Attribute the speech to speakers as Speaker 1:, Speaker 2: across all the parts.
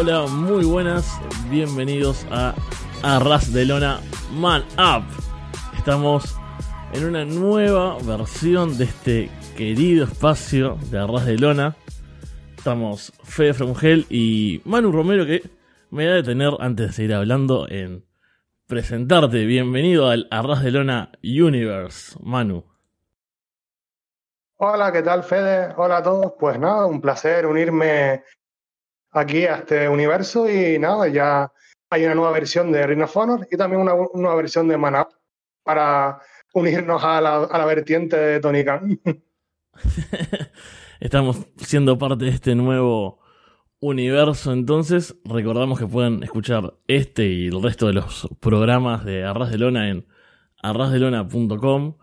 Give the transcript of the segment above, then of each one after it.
Speaker 1: Hola, muy buenas, bienvenidos a Arras de Lona Man Up. Estamos en una nueva versión de este querido espacio de Arras de Lona. Estamos Fede Fromgel y Manu Romero que me da de tener antes de seguir hablando en presentarte. Bienvenido al Arras de Lona Universe, Manu.
Speaker 2: Hola, ¿qué tal Fede? Hola a todos. Pues nada, un placer unirme aquí a este universo y nada, ya hay una nueva versión de Ring of y también una nueva versión de Manap para unirnos a la, a la vertiente de Tony.
Speaker 1: Estamos siendo parte de este nuevo universo, entonces recordamos que pueden escuchar este y el resto de los programas de Arras de Lona en arrasdelona.com,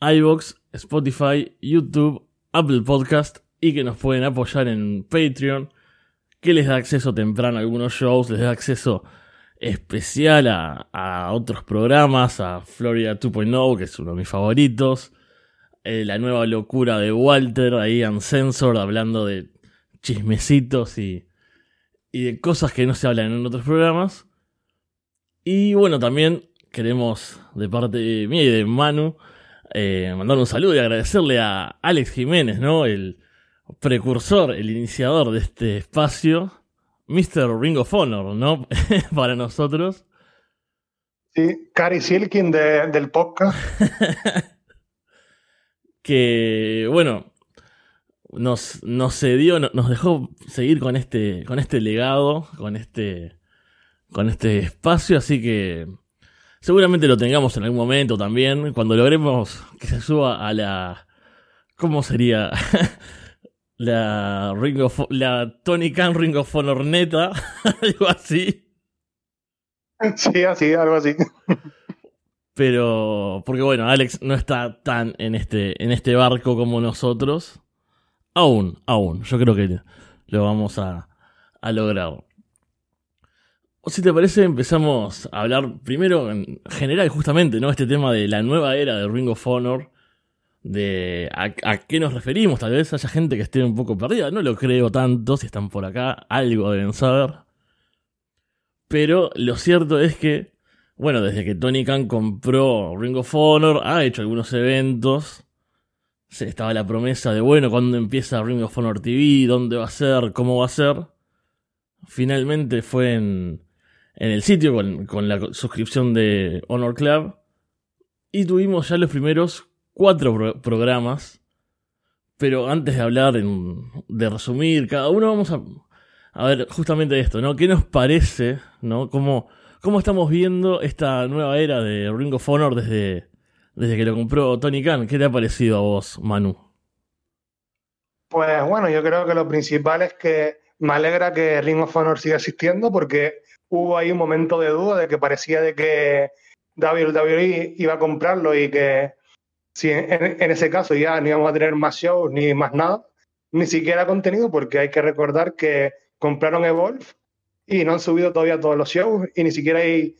Speaker 1: iBox, Spotify, YouTube, Apple Podcast y que nos pueden apoyar en Patreon, que les da acceso temprano a algunos shows, les da acceso especial a, otros programas, a Florida 2.0, que es uno de mis favoritos, eh, la nueva locura de Walter, ahí Uncensored, hablando de chismecitos y, y de cosas que no se hablan en otros programas. Y bueno, también queremos, de parte mía y de Manu, eh, mandar un saludo y agradecerle a Alex Jiménez, ¿no? El precursor, el iniciador de este espacio, Mr. Ring of Honor, ¿no? Para nosotros.
Speaker 2: Sí, Cari Silkin del podcast.
Speaker 1: que, bueno, nos, nos cedió, nos dejó seguir con este, con este legado, con este, con este espacio, así que Seguramente lo tengamos en algún momento también, cuando logremos que se suba a la... ¿Cómo sería? la Ring of, la Tony Khan Ring of Honor neta, algo así.
Speaker 2: Sí, así, algo así.
Speaker 1: Pero, porque bueno, Alex no está tan en este, en este barco como nosotros. Aún, aún. Yo creo que lo vamos a, a lograr si te parece, empezamos a hablar primero en general, justamente, ¿no? Este tema de la nueva era de Ring of Honor, de a, qué nos referimos. Tal vez haya gente que esté un poco perdida, no lo creo tanto, si están por acá, algo deben saber. Pero lo cierto es que, bueno, desde que Tony Khan compró Ring of Honor, ha hecho algunos eventos. Se estaba la promesa de, bueno, cuándo empieza Ring of Honor TV, dónde va a ser, cómo va a ser. Finalmente fue en en el sitio con, la suscripción de Honor Club. Y tuvimos ya los primeros cuatro programas. Pero antes de hablar, de resumir cada uno, vamos a, a ver justamente esto, ¿no? ¿Qué nos parece, ¿no? ¿Cómo, cómo estamos viendo esta nueva era de Ring of Honor desde, desde que lo compró Tony Khan? ¿Qué te ha parecido a vos, Manu?
Speaker 2: Pues bueno, yo creo que lo principal es que me alegra que Ring of Honor siga existiendo porque hubo ahí un momento de duda de que parecía de que WWE iba a comprarlo y que si en, ese caso ya no íbamos a tener más shows ni más nada, ni siquiera contenido, porque hay que recordar que compraron Evolve y no han subido todavía todos los shows y ni siquiera hay,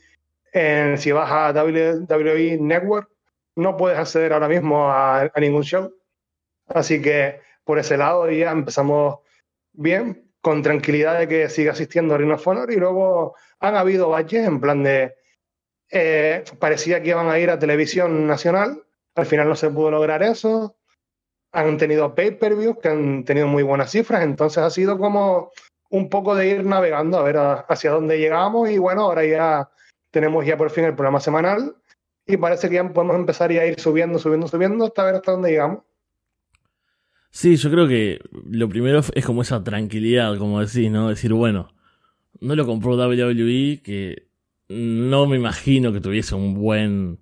Speaker 2: en, si vas a WWE Network, no puedes acceder ahora mismo a, a ningún show. Así que por ese lado ya empezamos bien, con tranquilidad de que siga asistiendo a Ring of Honor y luego han habido baches en plan de eh, parecía que iban a ir a televisión nacional, al final no se pudo lograr eso, han tenido pay-per-views que han tenido muy buenas cifras, entonces ha sido como un poco de ir navegando a ver hacia dónde llegamos y bueno, ahora ya tenemos ya por fin el programa semanal y parece que ya podemos empezar ya a ir subiendo, subiendo, subiendo hasta ver hasta dónde llegamos.
Speaker 1: Sí, yo creo que lo primero es como esa tranquilidad, como decís, ¿no? Decir, bueno, no lo compró WWE, que no me imagino que tuviese un buen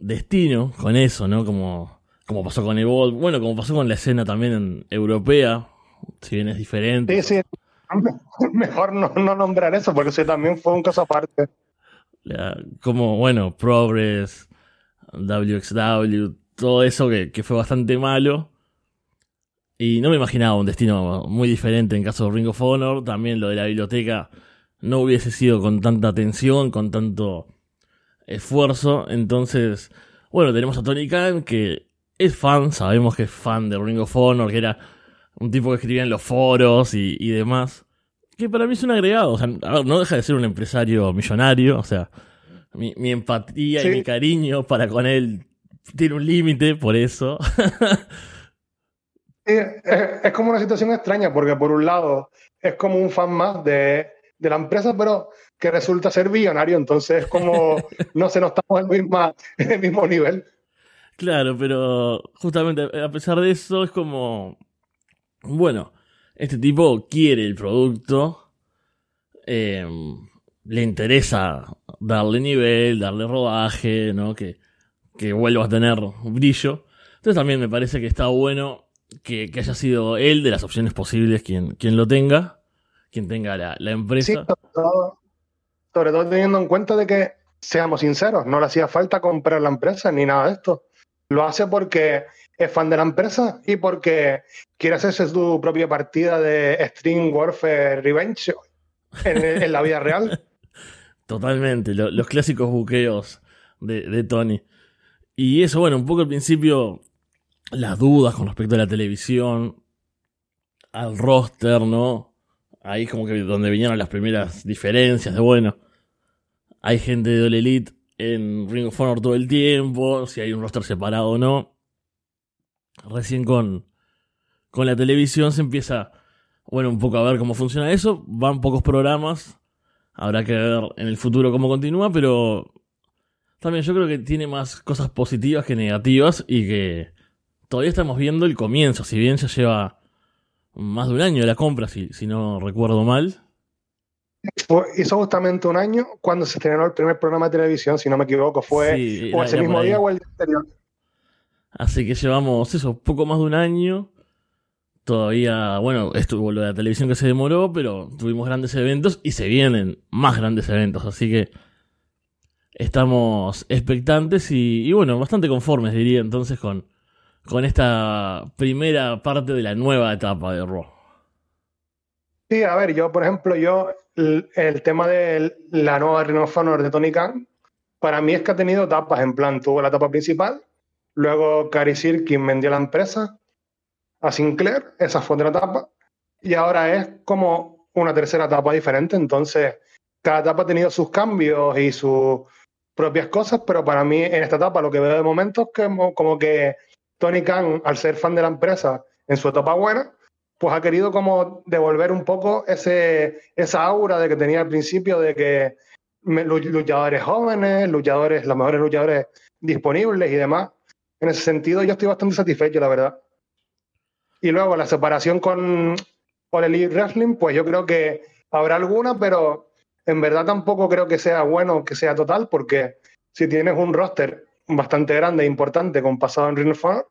Speaker 1: destino con eso, ¿no? Como, como pasó con Evolve, bueno, como pasó con la escena también europea, si bien es diferente.
Speaker 2: Sí, sí. Mejor no, nombrar eso, porque ese también fue un caso aparte.
Speaker 1: como, bueno, Progress, WXW, todo eso que, que fue bastante malo y no me imaginaba un destino muy diferente en caso de Ring of Honor. También lo de la biblioteca no hubiese sido con tanta atención, con tanto esfuerzo. Entonces, bueno, tenemos a Tony Khan que es fan, sabemos que es fan de Ring of Honor, que era un tipo que escribía en los foros y, demás. que para mí es un agregado. O sea, a ver, no deja de ser un empresario millonario. O sea, mi, mi empatía y mi cariño para con él tiene un límite, por eso.
Speaker 2: Sí, es, es como una situación extraña porque por un lado es como un fan más de, de la empresa, pero que resulta ser billonario, entonces es como no se nos estamos en el, misma- en el mismo nivel.
Speaker 1: Claro, pero justamente a pesar de eso es como, bueno, este tipo quiere el producto, eh, le interesa darle nivel, darle rodaje, ¿no? Que, que vuelva a tener brillo. Entonces también me parece que está bueno que, que haya sido él de las opciones posibles quien, quien lo tenga, quien tenga la, la
Speaker 2: Sí,
Speaker 1: empresa.
Speaker 2: sobre todo, sobre todo teniendo en cuenta de que, seamos sinceros, no le hacía falta comprar la empresa ni nada de esto. Lo hace porque es fan de la empresa y porque quiere hacerse su propia partida de Stream Warfare Revenge en, la vida real.
Speaker 1: Totalmente, lo- los clásicos buqueos de Tony. Y eso, bueno, un poco al principio, las dudas con respecto a la televisión, al roster, ¿no? Ahí como que donde vinieron las primeras diferencias de, bueno, hay gente de All Elite en Ring of Honor todo el tiempo, si hay un roster separado o no. Recién con, con la televisión se empieza, bueno, un poco a ver cómo funciona eso. Van pocos programas, Habrá que ver en el futuro cómo continúa, pero también yo creo que tiene más cosas positivas que negativas y que todavía estamos viendo el comienzo, si bien ya lleva más de un año de la compra, si, si no recuerdo mal.
Speaker 2: Hizo justamente un año cuando se estrenó el primer programa de televisión, si no me equivoco, fue
Speaker 1: Sí,
Speaker 2: o ese mismo día o el día anterior.
Speaker 1: Así que llevamos eso, poco más de un año. Todavía, bueno, estuvo lo de la televisión que se demoró, pero tuvimos grandes eventos y se vienen más grandes eventos. Así que estamos expectantes y, y bueno, bastante conformes, diría entonces, con, con esta primera parte de la nueva etapa de Raw.
Speaker 2: Sí, a ver, yo, por ejemplo, yo, el, el tema de la nueva Ring de Tony Khan, para mí es que ha tenido etapas, en plan, tuvo la etapa principal, luego Cary Sirkin vendió la empresa a Sinclair, esa fue otra etapa, y ahora es como una tercera etapa diferente, entonces cada etapa ha tenido sus cambios y sus propias cosas, pero para mí en esta etapa lo que veo de momento es que como que Tony Khan, al ser fan de la empresa en su etapa buena, pues ha querido como devolver un poco ese, esa aura de que tenía al principio de que luchadores jóvenes, luchadores, los mejores luchadores disponibles y demás. En ese sentido, yo estoy bastante satisfecho, la verdad. Y luego la separación con All Elite Wrestling, pues yo creo que habrá alguna, pero en verdad tampoco creo que sea bueno que sea total, porque si tienes un roster bastante grande e importante con pasado en Ring of Honor,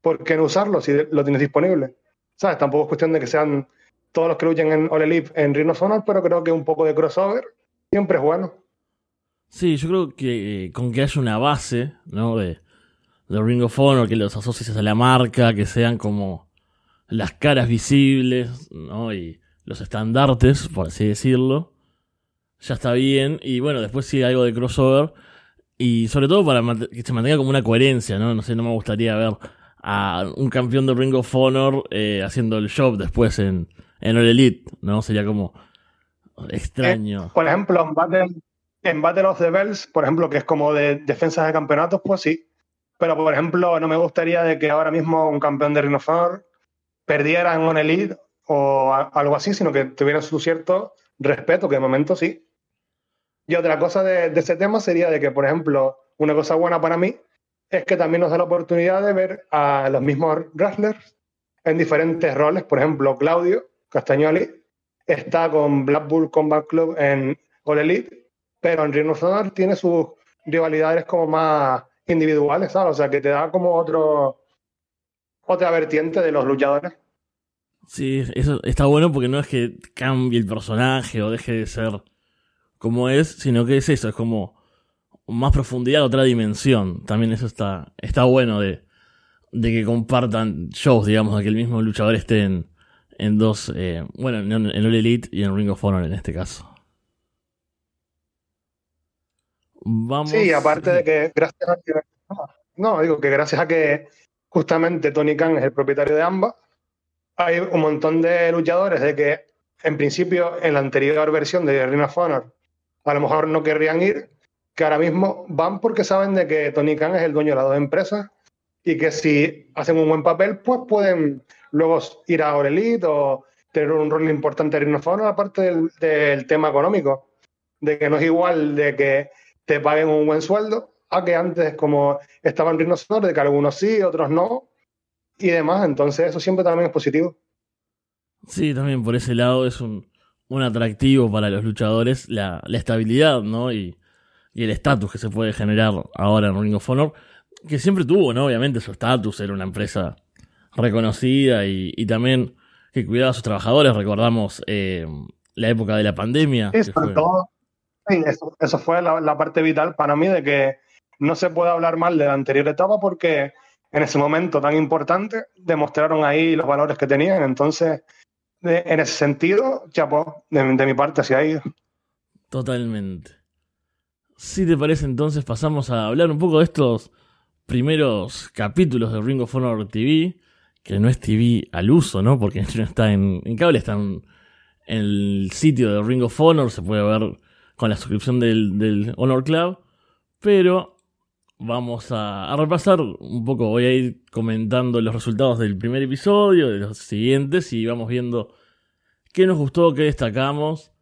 Speaker 2: ¿por qué no usarlo si lo tienes disponible? ¿Sabes? Tampoco es cuestión de que sean todos los que luchan en All Elite en Ring of Honor, pero creo que un poco de crossover siempre es bueno.
Speaker 1: Sí, yo creo que eh, con que haya una base, ¿no? De, de Ring of Honor, que los asocies a la marca, que sean como las caras visibles, ¿no? Y los estandartes, por así decirlo, ya está bien. Y bueno, después sí algo de crossover. Y sobre todo para que se mantenga como una coherencia, ¿no? No sé, no me gustaría ver a un campeón de Ring of Honor eh, haciendo el job después en, en All Elite, ¿no? Sería como extraño.
Speaker 2: Por ejemplo, en Battle, en Battle of the Bells, por ejemplo, que es como de defensas de campeonatos, pues sí. Pero, por ejemplo, no me gustaría de que ahora mismo un campeón de Ring of Honor perdiera en un Elite o algo así, sino que tuviera su cierto respeto, que de momento sí. Y otra cosa de, ese tema sería de que, por ejemplo, una cosa buena para mí es que también nos da la oportunidad de ver a los mismos wrestlers en diferentes roles. Por ejemplo, Claudio Castagnoli está con Blackpool Combat Club en All Elite, pero en Ring tiene sus rivalidades como más individuales, ¿sabes? O sea, que te da como otro otra vertiente de los luchadores.
Speaker 1: Sí, eso está bueno porque no es que cambie el personaje o deje de ser como es, sino que es eso, es como más profundidad, otra dimensión. También eso está, está bueno de, de que compartan shows, digamos, de que el mismo luchador esté en, en dos, eh, bueno, en, en All Elite y en Ring of Honor en este caso. Vamos.
Speaker 2: Sí, aparte de que gracias a que, no, digo que gracias a que justamente Tony Khan es el propietario de ambas, hay un montón de luchadores de que en principio en la anterior versión de Ring of Honor a lo mejor no querrían ir, que ahora mismo van porque saben de que Tony Khan es el dueño de las dos empresas y que si hacen un buen papel, pues pueden luego ir a Elite o tener un rol importante en Ring of Honor, aparte del, tema económico, de que no es igual de que te paguen un buen sueldo a que antes como estaban Honor, de que algunos sí, otros no, y demás. Entonces eso siempre también es positivo.
Speaker 1: Sí, también por ese lado es un, un atractivo para los luchadores la, la estabilidad, ¿no? Y, y el estatus que se puede generar ahora en Ring of Honor, que siempre tuvo, ¿no? Obviamente su estatus, era una empresa reconocida y, y, también que cuidaba a sus trabajadores. Recordamos eh, la época de la pandemia.
Speaker 2: Eso, fue... Todo, sí, eso, eso fue la, la, parte vital para mí de que no se puede hablar mal de la anterior etapa porque en ese momento tan importante demostraron ahí los valores que tenían. Entonces, en ese sentido, chapo, de, de mi parte hacia ahí.
Speaker 1: Totalmente. Si te parece, entonces pasamos a hablar un poco de estos primeros capítulos de Ring of Honor TV, que no es TV al uso, ¿no? Porque no está en, cable, está en, el sitio de Ring of Honor, se puede ver con la suscripción del Honor Club, pero vamos a, repasar un poco, voy a ir comentando los resultados del primer episodio, de los siguientes, y vamos viendo qué nos gustó, qué destacamos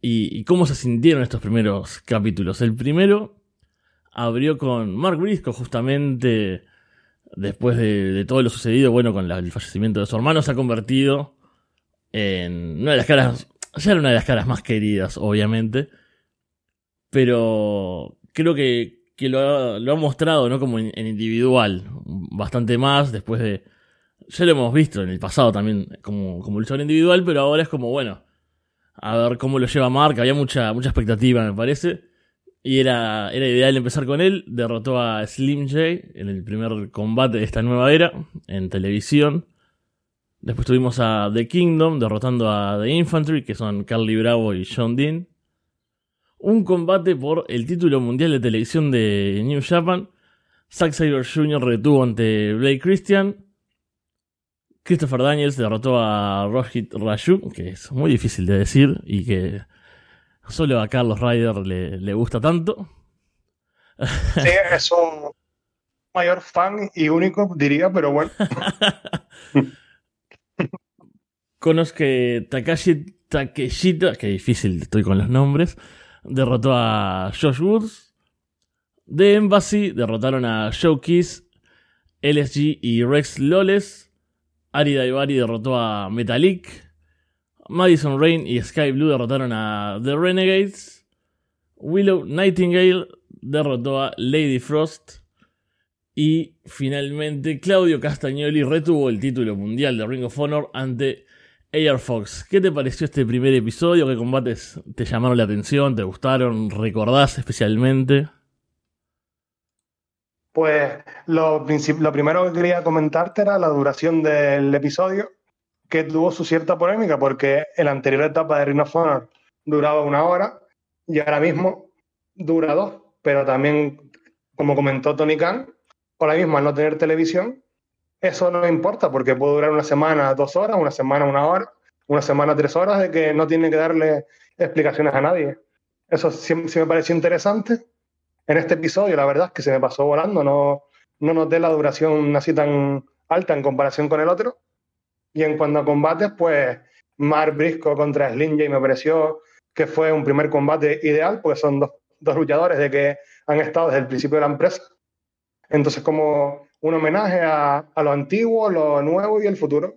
Speaker 1: y, cómo se sintieron estos primeros capítulos. El primero abrió con Mark Briscoe, justamente después de, todo lo sucedido, bueno, con el fallecimiento de su hermano, se ha convertido en una de las caras, ya era una de las caras más queridas, obviamente, pero creo que que lo ha, lo ha mostrado, ¿no? Como en, individual, bastante más después de... Ya lo hemos visto en el pasado también como, como luchador individual, pero ahora es como, bueno, a ver cómo lo lleva Mark, había mucha, mucha expectativa, me parece. Y era, era ideal empezar con él. Derrotó a Slim J en el primer combate de esta nueva era en televisión. Después tuvimos a The Kingdom derrotando a The Infantry, que son Carly Bravo y John Dean un combate por el título mundial de televisión de New Japan. Zack Saber Jr. retuvo ante Blake Christian. Christopher Daniels derrotó a Rohit Raju, que es muy difícil de decir y que solo a Carlos Ryder le, le gusta tanto.
Speaker 2: Sí, es un mayor fan y único, diría, pero bueno.
Speaker 1: Conozco Takashi Takeshita, que difícil estoy con los nombres, derrotó a Josh Woods. The Embassy derrotaron a Joe Kiss, LSG y Rex Loles. Ari Daivari derrotó a Metalik. Madison Rain y Sky Blue derrotaron a The Renegades. Willow Nightingale derrotó a Lady Frost. Y finalmente Claudio Castagnoli retuvo el título mundial de Ring of Honor ante Air Fox, ¿qué te pareció este primer episodio? ¿Qué combates te llamaron la atención? ¿Te gustaron? ¿Recordás especialmente?
Speaker 2: Pues lo, lo, primero que quería comentarte era la duración del episodio, que tuvo su cierta polémica, porque en la anterior etapa de Ring of Honor duraba una hora y ahora mismo dura dos, pero también, como comentó Tony Khan, ahora mismo al no tener televisión, eso no importa porque puede durar una semana dos horas, una semana una hora, una semana tres horas de que no tiene que darle explicaciones a nadie. Eso sí, me pareció interesante. En este episodio, la verdad es que se me pasó volando, no, no noté la duración así tan alta en comparación con el otro. Y en cuanto a combates, pues Mark Briscoe contra Slim J me pareció que fue un primer combate ideal, porque son dos luchadores de que han estado desde el principio de la empresa. Entonces, como un homenaje a, a, lo antiguo, lo nuevo y el futuro.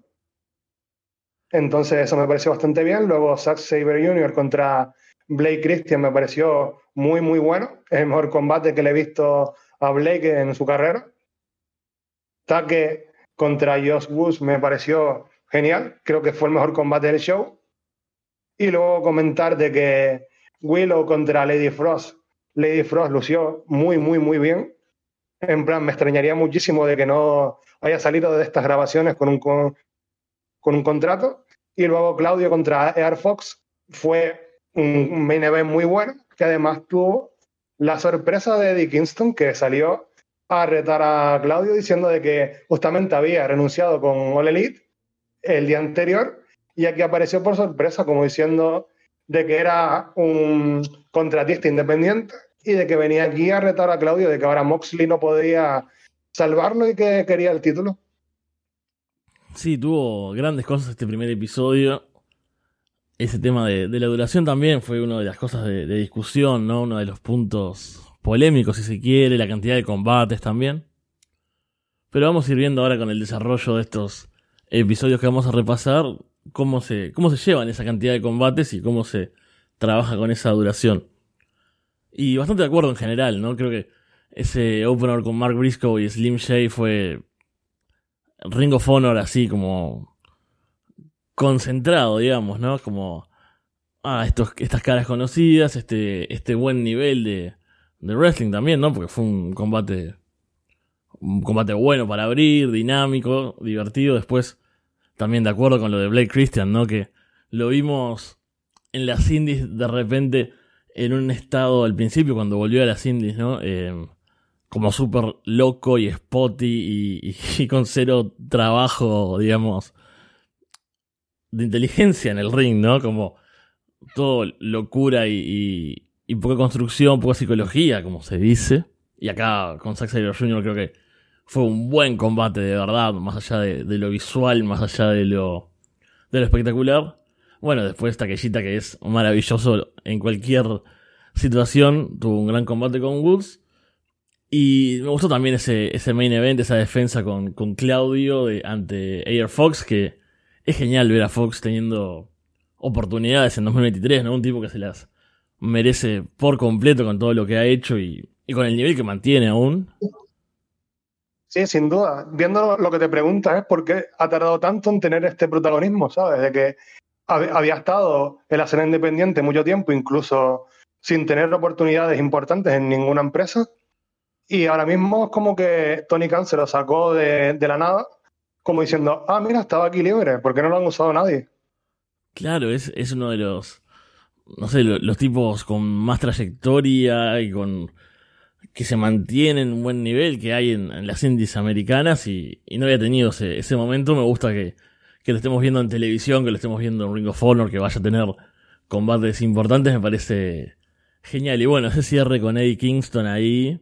Speaker 2: Entonces eso me pareció bastante bien. Luego Zack Saber Jr. contra Blake Christian me pareció muy, muy bueno. Es el mejor combate que le he visto a Blake en su carrera. Taque contra Josh Woods me pareció genial. Creo que fue el mejor combate del show. Y luego comentar de que Willow contra Lady Frost. Lady Frost lució muy, muy, muy bien. En plan, me extrañaría muchísimo de que no haya salido de estas grabaciones con un, con, con un contrato. Y luego Claudio contra Air Fox fue un, main event muy bueno, que además tuvo la sorpresa de Eddie Kingston, que salió a retar a Claudio diciendo de que justamente había renunciado con All Elite el día anterior y aquí apareció por sorpresa, como diciendo de que era un contratista independiente y de que venía aquí a retar a Claudio, de que ahora Moxley no podía salvarlo y que quería el título.
Speaker 1: Sí, tuvo grandes cosas este primer episodio. Ese tema de, la duración también fue una de las cosas de, discusión, ¿no? Uno de los puntos polémicos, si se quiere, la cantidad de combates también. Pero vamos a ir viendo ahora con el desarrollo de estos episodios que vamos a repasar, cómo se, cómo se llevan esa cantidad de combates y cómo se trabaja con esa duración. Y bastante de acuerdo en general, ¿no? Creo que ese opener con Mark Briscoe y Slim Shady fue Ring of Honor así como concentrado, digamos, ¿no? Como, ah, estos, estas caras conocidas, este, este buen nivel de, de wrestling también, ¿no? Porque fue un combate, un combate bueno para abrir, dinámico, divertido. Después, también de acuerdo con lo de Blake Christian, ¿no? Que lo vimos en las indies de repente en un estado al principio cuando volvió a las indies, ¿no? Eh, como súper loco y spotty y, con cero trabajo, digamos, de inteligencia en el ring, ¿no? Como todo locura y, poca construcción, poca psicología, como se dice. Y acá con Zack Saber Jr. creo que fue un buen combate de verdad, más allá de, lo visual, más allá de lo espectacular. Bueno, después Takeshita, que es maravilloso en cualquier situación, tuvo un gran combate con Woods. Y me gustó también ese, ese main event, esa defensa con, con Claudio ante Air Fox, que es genial ver a Fox teniendo oportunidades en 2023, ¿no? Un tipo que se las merece por completo con todo lo que ha hecho y, y con el nivel que mantiene aún.
Speaker 2: Sí, sin duda. Viendo lo que te preguntas es por qué ha tardado tanto en tener este protagonismo, ¿sabes? De que había estado en la escena independiente mucho tiempo, incluso sin tener oportunidades importantes en ninguna empresa. Y ahora mismo es como que Tony Khan se lo sacó de, de, la nada, como diciendo, ah, mira, estaba aquí libre, ¿por qué no lo han usado nadie?
Speaker 1: Claro, es, es uno de los, no sé, los, los tipos con más trayectoria y con que se mantienen un buen nivel que hay en, en las indies americanas y, y, no había tenido ese, ese momento. Me gusta que, que lo estemos viendo en televisión, que lo estemos viendo en Ring of Honor, que vaya a tener combates importantes, me parece genial. Y bueno, ese cierre con Eddie Kingston ahí,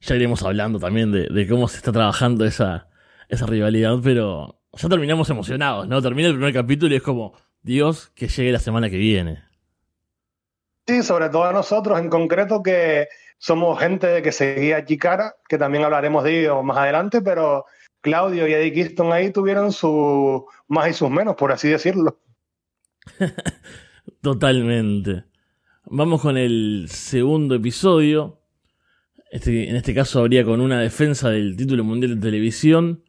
Speaker 1: ya iremos hablando también de, cómo se está trabajando esa, esa rivalidad, pero ya terminamos emocionados, ¿no? Termina el primer capítulo y es como, Dios, que llegue la semana que viene.
Speaker 2: Sí, sobre todo a nosotros en concreto que somos gente que seguía a Chikara, que también hablaremos de ello más adelante, pero Claudio y Eddie Kingston ahí tuvieron sus más y sus menos, por así decirlo.
Speaker 1: Totalmente. Vamos con el segundo episodio. Este, en este caso habría con una defensa del título mundial de televisión.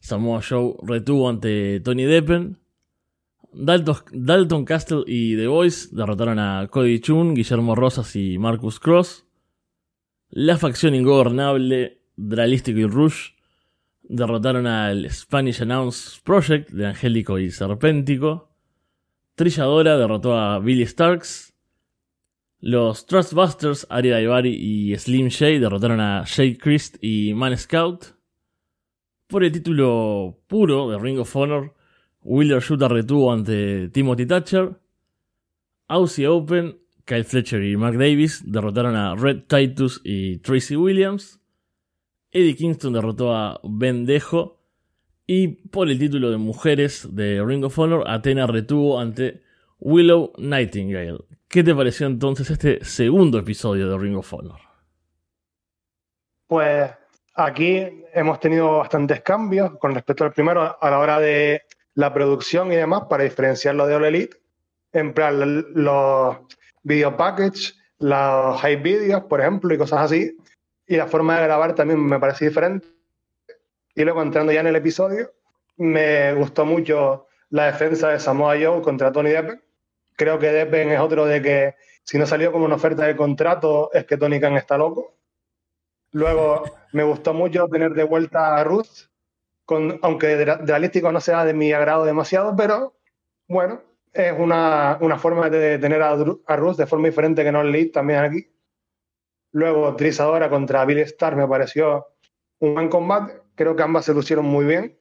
Speaker 1: Samoa Joe retuvo ante Tony Deppen. Dalton, Dalton Castle y The Voice derrotaron a Cody Chun, Guillermo Rosas y Marcus Cross. La facción ingobernable, Dralístico y Rush derrotaron al Spanish Announce Project de Angélico y Serpéntico. Trilladora derrotó a Billy Starks. Los Trustbusters, Ari Daivari y Slim Shady derrotaron a Jake Christ y Man Scout. Por el título puro de Ring of Honor, Wheeler Shooter retuvo ante Timothy Thatcher. Aussie Open, Kyle Fletcher y Mark Davis derrotaron a Red Titus y Tracy Williams. Eddie Kingston derrotó a Ben Dejo. Y por el título de mujeres de Ring of Honor, Athena retuvo ante Willow Nightingale. ¿Qué te pareció entonces este segundo episodio de Ring of Honor?
Speaker 2: Pues aquí hemos tenido bastantes cambios con respecto al primero a la hora de la producción y demás para diferenciarlo de All Elite. En plan, los video package, los high videos, por ejemplo, y cosas así. Y la forma de grabar también me parece diferente. Y luego entrando ya en el episodio, me gustó mucho la defensa de Samoa Joe contra Tony Deppen. Creo que Deppen es otro de que si no salió como una oferta de contrato es que Tony Khan está loco. Luego me gustó mucho tener de vuelta a Ruth, con, aunque realístico no sea de mi agrado demasiado, pero bueno, es una, una forma de tener a, Ruth de forma diferente que no Lead también aquí. Luego Trisadora contra Billy Star me pareció un buen combate. Creo que ambas se lucieron muy bien.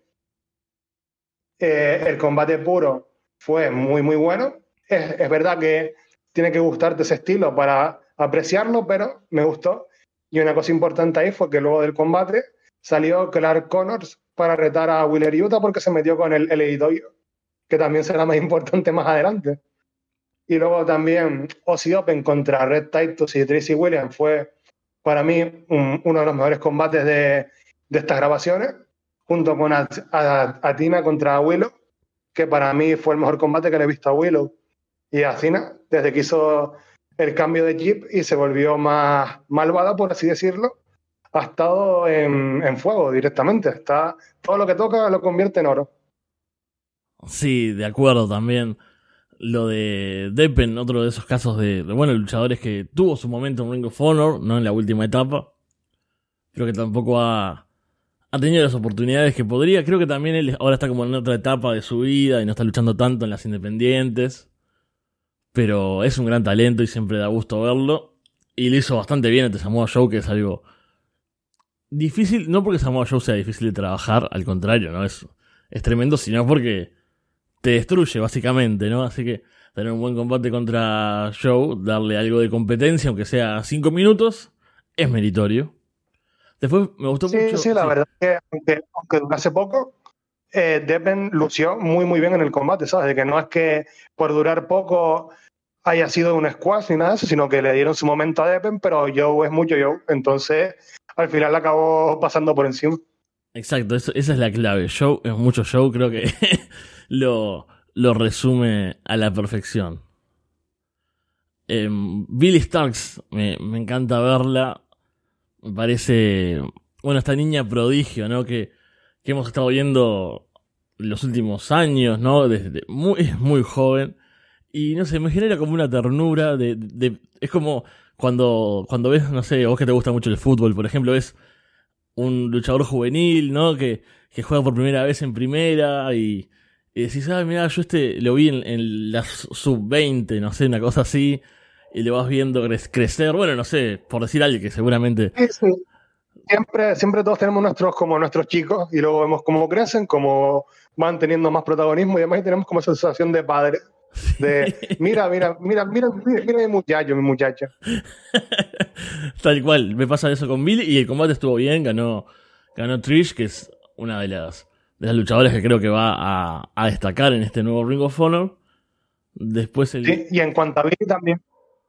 Speaker 2: Eh, el combate puro fue muy, muy bueno. Es, verdad que tiene que gustarte ese estilo para apreciarlo, pero me gustó. Y una cosa importante ahí fue que luego del combate salió Clark Connors para retar a Willer Utah porque se metió con el, el editorio, que también será más importante más adelante. Y luego también Ozzy Open contra Red Titus y Tracy Williams fue para mí un, uno de los mejores combates de, de estas grabaciones, junto con Atina contra Willow, que para mí fue el mejor combate que le he visto a Willow y a Athena desde que hizo el cambio de chip y se volvió más malvada, por así decirlo, ha estado en, en, fuego directamente. Está, todo lo que toca lo convierte en oro.
Speaker 1: Sí, de acuerdo también. Lo de Deppen, otro de esos casos de, bueno, luchadores que tuvo su momento en Ring of Honor, no en la última etapa, pero que tampoco ha, ha tenido las oportunidades que podría. Creo que también él ahora está como en otra etapa de su vida y no está luchando tanto en las independientes. Pero es un gran talento y siempre da gusto verlo. Y lo hizo bastante bien este Samoa Show, que es algo difícil, no porque Samoa Joe sea difícil de trabajar, al contrario, ¿no? Es, es tremendo, sino porque te destruye, básicamente, ¿no? Así que tener un buen combate contra Joe, darle algo de competencia, aunque sea 5 minutos, es meritorio. Después me gustó
Speaker 2: sí,
Speaker 1: mucho.
Speaker 2: Sí, la sí. verdad es que aunque, aunque durase poco, eh, Deppen lució muy, muy bien en el combate, ¿sabes? De que no es que por durar poco haya sido un squash ni nada de eso, sino que le dieron su momento a Deppen, pero Joe es mucho Joe. Entonces, al final acabó pasando por encima.
Speaker 1: Exacto, eso, esa es la clave. Show es mucho show, creo que lo, lo resume a la perfección. Eh, Billy Starks, me, me, encanta verla. Me parece, bueno, esta niña prodigio, ¿no? Que, que hemos estado viendo los últimos años, ¿no? Desde muy, muy joven. Y no sé, me genera como una ternura de, es como cuando, cuando ves, no sé, vos que te gusta mucho el fútbol, por ejemplo, ves un luchador juvenil, ¿no? Que, que juega por primera vez en primera y, y decís, ah, mira, yo este lo vi en, en la sub-20, no sé, una cosa así, y le vas viendo crecer, bueno, no sé, por decir algo que seguramente...
Speaker 2: Sí, sí. Siempre, siempre todos tenemos nuestros, como nuestros chicos, y luego vemos cómo crecen, cómo van teniendo más protagonismo, y además tenemos como esa sensación de padre. De, mira, mira, mira, mira, mira, mira mi muchacho, mi muchacha.
Speaker 1: Tal cual, me pasa eso con Billy y el combate estuvo bien, ganó, ganó Trish, que es una de las, de las luchadoras que creo que va a, a destacar en este nuevo Ring of Honor. Después el...
Speaker 2: sí, y en cuanto a Billy también,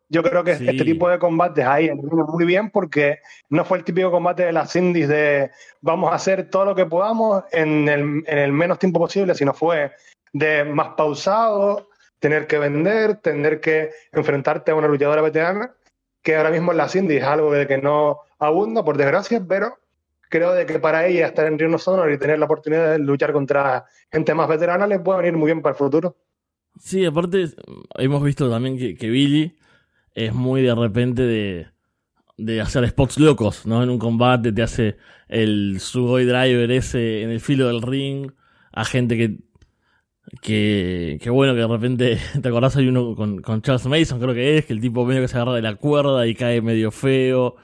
Speaker 2: yo creo que sí. este tipo de combates ahí muy bien porque no fue el típico combate de las indies de vamos a hacer todo lo que podamos en el, en el menos tiempo posible, sino fue de más pausado, tener que vender, tener que enfrentarte a una luchadora veterana, que ahora mismo en las indies es algo de que no abunda, por desgracia, pero creo de que para ella estar en Ring of Honor y tener la oportunidad de luchar contra gente más veterana le puede venir muy bien para el futuro.
Speaker 1: Sí, aparte hemos visto también que, Billy es muy de repente de, de hacer spots locos, ¿no? En un combate te hace el Sugoi Driver ese en el filo del ring a gente que que, que bueno, que de repente, ¿te acordás? Hay uno con, Charles Mason, creo que es, que el tipo medio que se agarra de la cuerda y cae medio feo.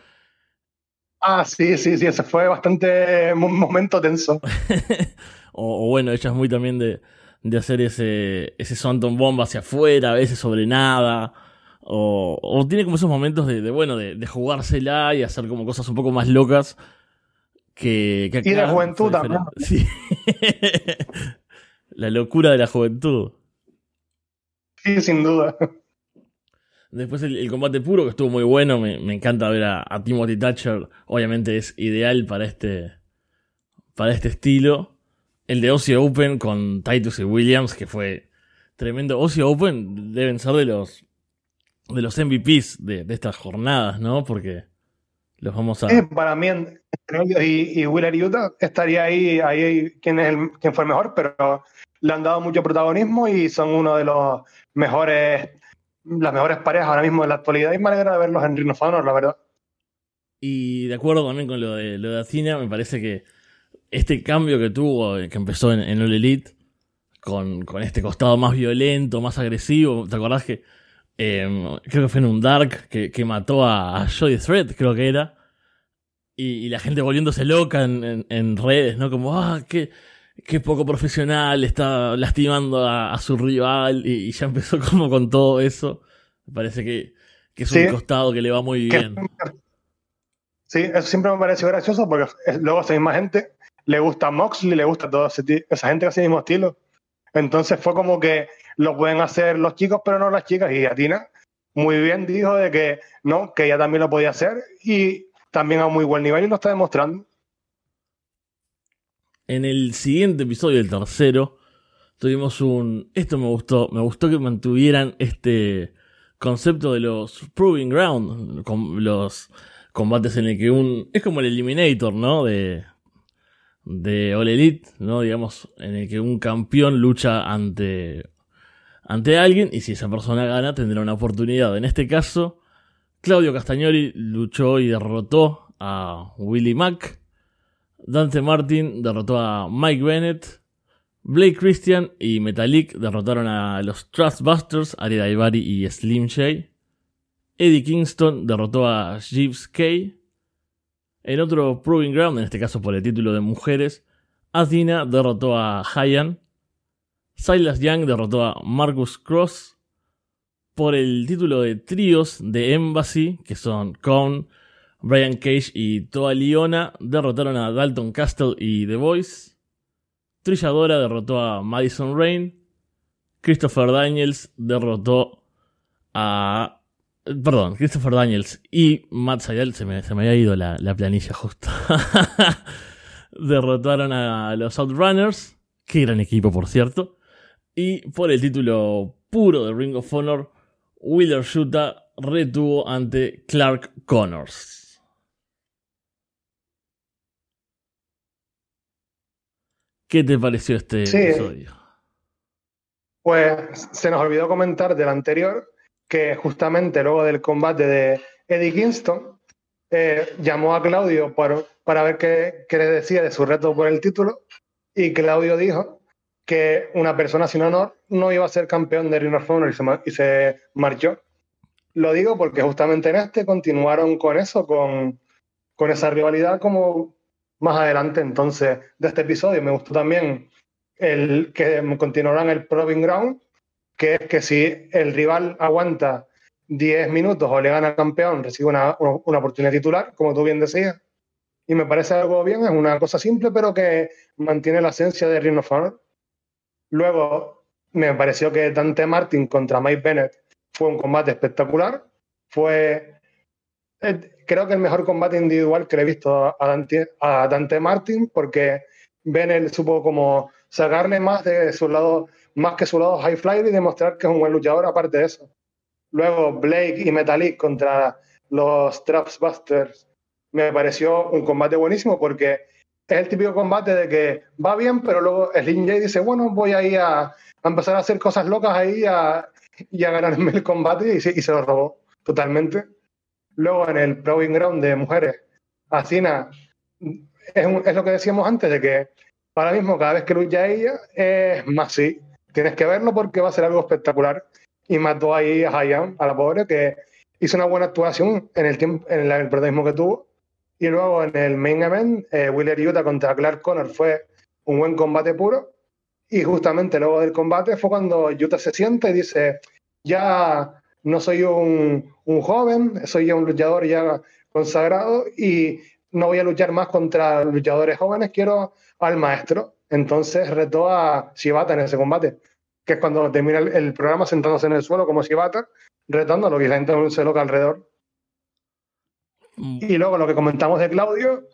Speaker 2: Ah, sí, sí, sí, ese fue bastante un momento tenso.
Speaker 1: o, o, bueno, ella es muy también de, de hacer ese, ese Swanton Bomb hacia afuera, a veces sobre nada. O, o tiene como esos momentos de, de bueno, de, de, jugársela y hacer como cosas un poco más locas que,
Speaker 2: Y de juventud también.
Speaker 1: Sí. La locura de la juventud.
Speaker 2: Sí, sin duda.
Speaker 1: Después el, combate puro, que estuvo muy bueno. Me, encanta ver a, a, Timothy Thatcher. Obviamente es ideal para este. Para este estilo. El de Aussie Open con Titus y Williams, que fue tremendo. Aussie Open deben ser de los. de los MVPs de, estas jornadas, ¿no? Porque los vamos a.
Speaker 2: Eh, para mí, entre ellos y, y Utah, estaría ahí, ahí quién, es el, quién fue el mejor, pero le han dado mucho protagonismo y son uno de los mejores, las mejores parejas ahora mismo en la actualidad y me alegra de verlos en Honor, la verdad.
Speaker 1: Y de acuerdo también con lo de, lo de me parece que este cambio que tuvo, que empezó en, en All Elite, con, con este costado más violento, más agresivo, ¿te acordás que eh, creo que fue en un Dark que, que mató a, a Thread, creo que era. Y, y, la gente volviéndose loca en, en, en, redes, ¿no? Como, ah, qué, que es poco profesional, está lastimando a, su rival y, ya empezó como con todo eso. Me parece que, es un costado que le va muy bien.
Speaker 2: Sí, eso siempre me pareció gracioso porque luego esa misma gente le gusta Moxley, le gusta toda esa gente que hace el mismo estilo. Entonces fue como que lo pueden hacer los chicos, pero no las chicas. Y Atina muy bien dijo de que no, que ella también lo podía hacer y también a muy buen nivel y lo está demostrando.
Speaker 1: En el siguiente episodio, el tercero, tuvimos un... Esto me gustó, me gustó que mantuvieran este concepto de los Proving Ground, con los combates en el que un... Es como el Eliminator, ¿no? De, de All Elite, ¿no? Digamos, en el que un campeón lucha ante, ante alguien y si esa persona gana tendrá una oportunidad. En este caso, Claudio Castagnoli luchó y derrotó a Willie Mack. Dante Martin derrotó a Mike Bennett. Blake Christian y Metalik derrotaron a los Trustbusters, Ari Daivari y Slim J. Eddie Kingston derrotó a Jeeves K. En otro Proving Ground, en este caso por el título de mujeres, Athena derrotó a Hyan. Silas Young derrotó a Marcus Cross. Por el título de tríos de Embassy, que son Con, Brian Cage y Toa Liona, derrotaron a Dalton Castle y The Voice. Trilladora derrotó a Madison Rain. Christopher Daniels derrotó a Perdón, Christopher Daniels y Matt Sayal, se me, había ido la, planilla justo. Derrotaron a los Outrunners, qué gran equipo por cierto. Y por el título puro de Ring of Honor, Wheeler Shuta retuvo ante Clark Connors. ¿Qué te pareció este episodio?
Speaker 2: Pues se nos olvidó comentar del anterior que justamente luego del combate de Eddie Kingston, eh, llamó a Claudio para ver qué, le decía de su reto por el título y Claudio dijo que una persona sin honor no iba a ser campeón de Ring of Honor y se, y se marchó. Lo digo porque justamente en este continuaron con eso, con, con esa rivalidad como más adelante entonces de este episodio. Me gustó también el que continuaran el Proving Ground que es que si el rival aguanta 10 minutos o le gana al campeón, recibe una, una, oportunidad titular, como tú bien decías. Y me parece algo bien, es una cosa simple, pero que mantiene la esencia de Ring of Honor. Luego, me pareció que Dante Martin contra Mike Bennett fue un combate espectacular. Fue, eh, creo que el mejor combate individual que le he visto a Dante, a Dante Martin, porque Bennett supo como sacarle más de su lado más que su lado high flyer y demostrar que es un buen luchador aparte de eso. Luego Blake y Metalik contra los Trapsbusters me pareció un combate buenísimo porque es el típico combate de que va bien, pero luego Slim J dice, bueno, voy a ir a, empezar a hacer cosas locas ahí a, y a ganarme el combate y, y se lo robó totalmente. Luego en el Proving Ground de mujeres, Asina es, es, lo que decíamos antes, de que ahora mismo cada vez que lucha ella es más sí, tienes que verlo porque va a ser algo espectacular. Y mató ahí a Hayam, a la pobre, que hizo una buena actuación en el, tiempo, en el, protagonismo que tuvo. Y luego en el main event, eh, Willer Utah contra Clark Connor fue un buen combate puro. Y justamente luego del combate fue cuando Utah se siente y dice, ya no soy un, un joven, soy ya un luchador ya consagrado y no voy a luchar más contra luchadores jóvenes, quiero al maestro. Entonces retó a Shibata en ese combate, que es cuando termina el, programa sentándose en el suelo como Shibata, retándolo y la gente se loca alrededor. Mm. Y luego lo que comentamos de Claudio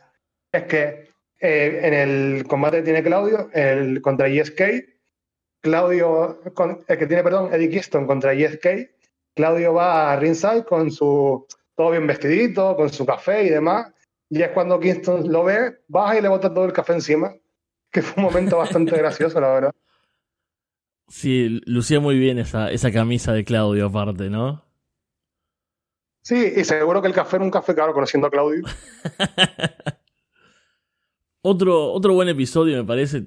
Speaker 2: es que eh, en el combate que tiene Claudio el, contra ESK, Claudio, el que tiene, perdón, Eddie Kingston contra ESK, Claudio va a ringside con su todo bien vestidito, con su café y demás, y es cuando Kingston lo ve, baja y le bota todo el café encima que fue un momento bastante gracioso, la verdad.
Speaker 1: Sí, lucía muy bien esa, esa camisa de Claudio aparte, ¿no?
Speaker 2: Sí, y seguro que el café era un café caro conociendo a Claudio.
Speaker 1: otro, otro buen episodio, me parece.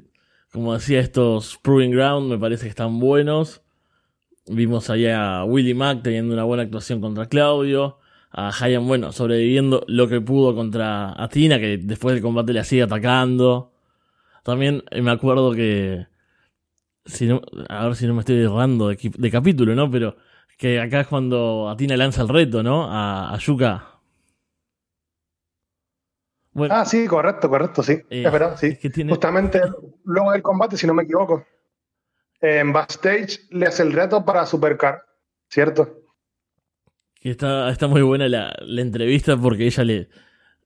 Speaker 1: Como decía, estos Proving Ground me parece que están buenos. Vimos allá a Willie Mack teniendo una buena actuación contra Claudio. A Hayan, bueno, sobreviviendo lo que pudo contra Atina, que después del combate le sigue atacando. También eh, me acuerdo que. Si no, a ver si no me estoy errando de, de capítulo, ¿no? Pero que acá es cuando Atina lanza el reto, ¿no? A, a Yuka.
Speaker 2: ah, sí, correcto, correcto, sí. Eh, es verdad, sí. Justamente luego del combate, si no me equivoco, en backstage le hace el reto para Supercar, ¿cierto?
Speaker 1: Que está, está muy buena la, la entrevista porque ella le,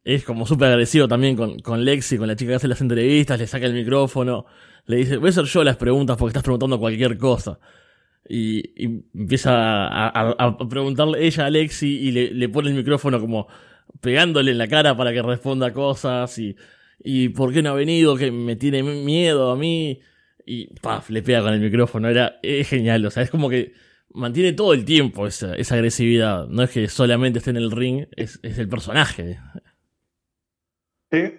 Speaker 1: es como súper agresivo también con, con Lexi, con la chica que hace las entrevistas, le saca el micrófono, le dice, voy a hacer yo las preguntas porque estás preguntando cualquier cosa. Y, empieza a, preguntarle ella a Lexi y le, pone el micrófono como pegándole en la cara para que responda cosas y, y por qué no ha venido, que me tiene miedo a mí. Y paf, le pega con el micrófono, era es genial, o sea, es como que mantiene todo el tiempo esa, esa agresividad, no es que solamente esté en el ring, es, es el personaje.
Speaker 2: Sí.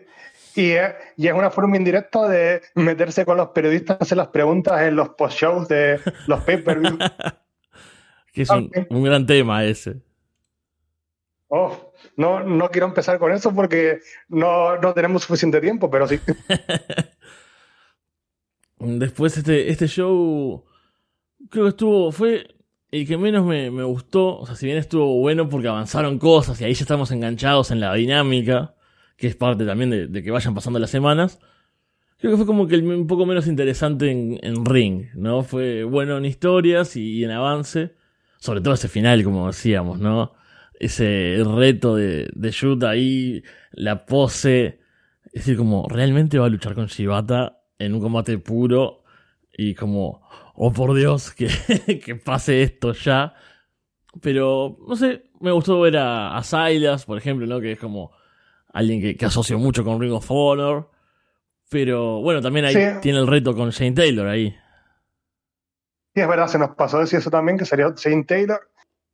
Speaker 2: Y es, y es, una forma indirecta de meterse con los periodistas, hacer las preguntas en los post-shows de los pay-per-view.
Speaker 1: que es un, gran tema ese.
Speaker 2: Oh, no, no quiero empezar con eso porque no, no tenemos suficiente tiempo, pero sí.
Speaker 1: Después este, este show creo que estuvo, fue el que menos me, me, gustó, o sea, si bien estuvo bueno porque avanzaron cosas y ahí ya estamos enganchados en la dinámica, que es parte también de, que vayan pasando las semanas. Creo que fue como que un poco menos interesante en, Ring, ¿no? Fue bueno en historias y, en avance. Sobre todo ese final, como decíamos, ¿no? Ese reto de, de Yuta ahí, la pose. Es decir, como realmente va a luchar con Shibata en un combate puro. Y como, oh por Dios, que, que pase esto ya. Pero, no sé, me gustó ver a, a Silas, por ejemplo, ¿no? Que es como alguien que, que asocio mucho con Ring of Honor. Pero bueno, también ahí tiene el reto con Shane Taylor ahí.
Speaker 2: Sí, es verdad, se nos pasó decir eso también, que sería Shane Taylor.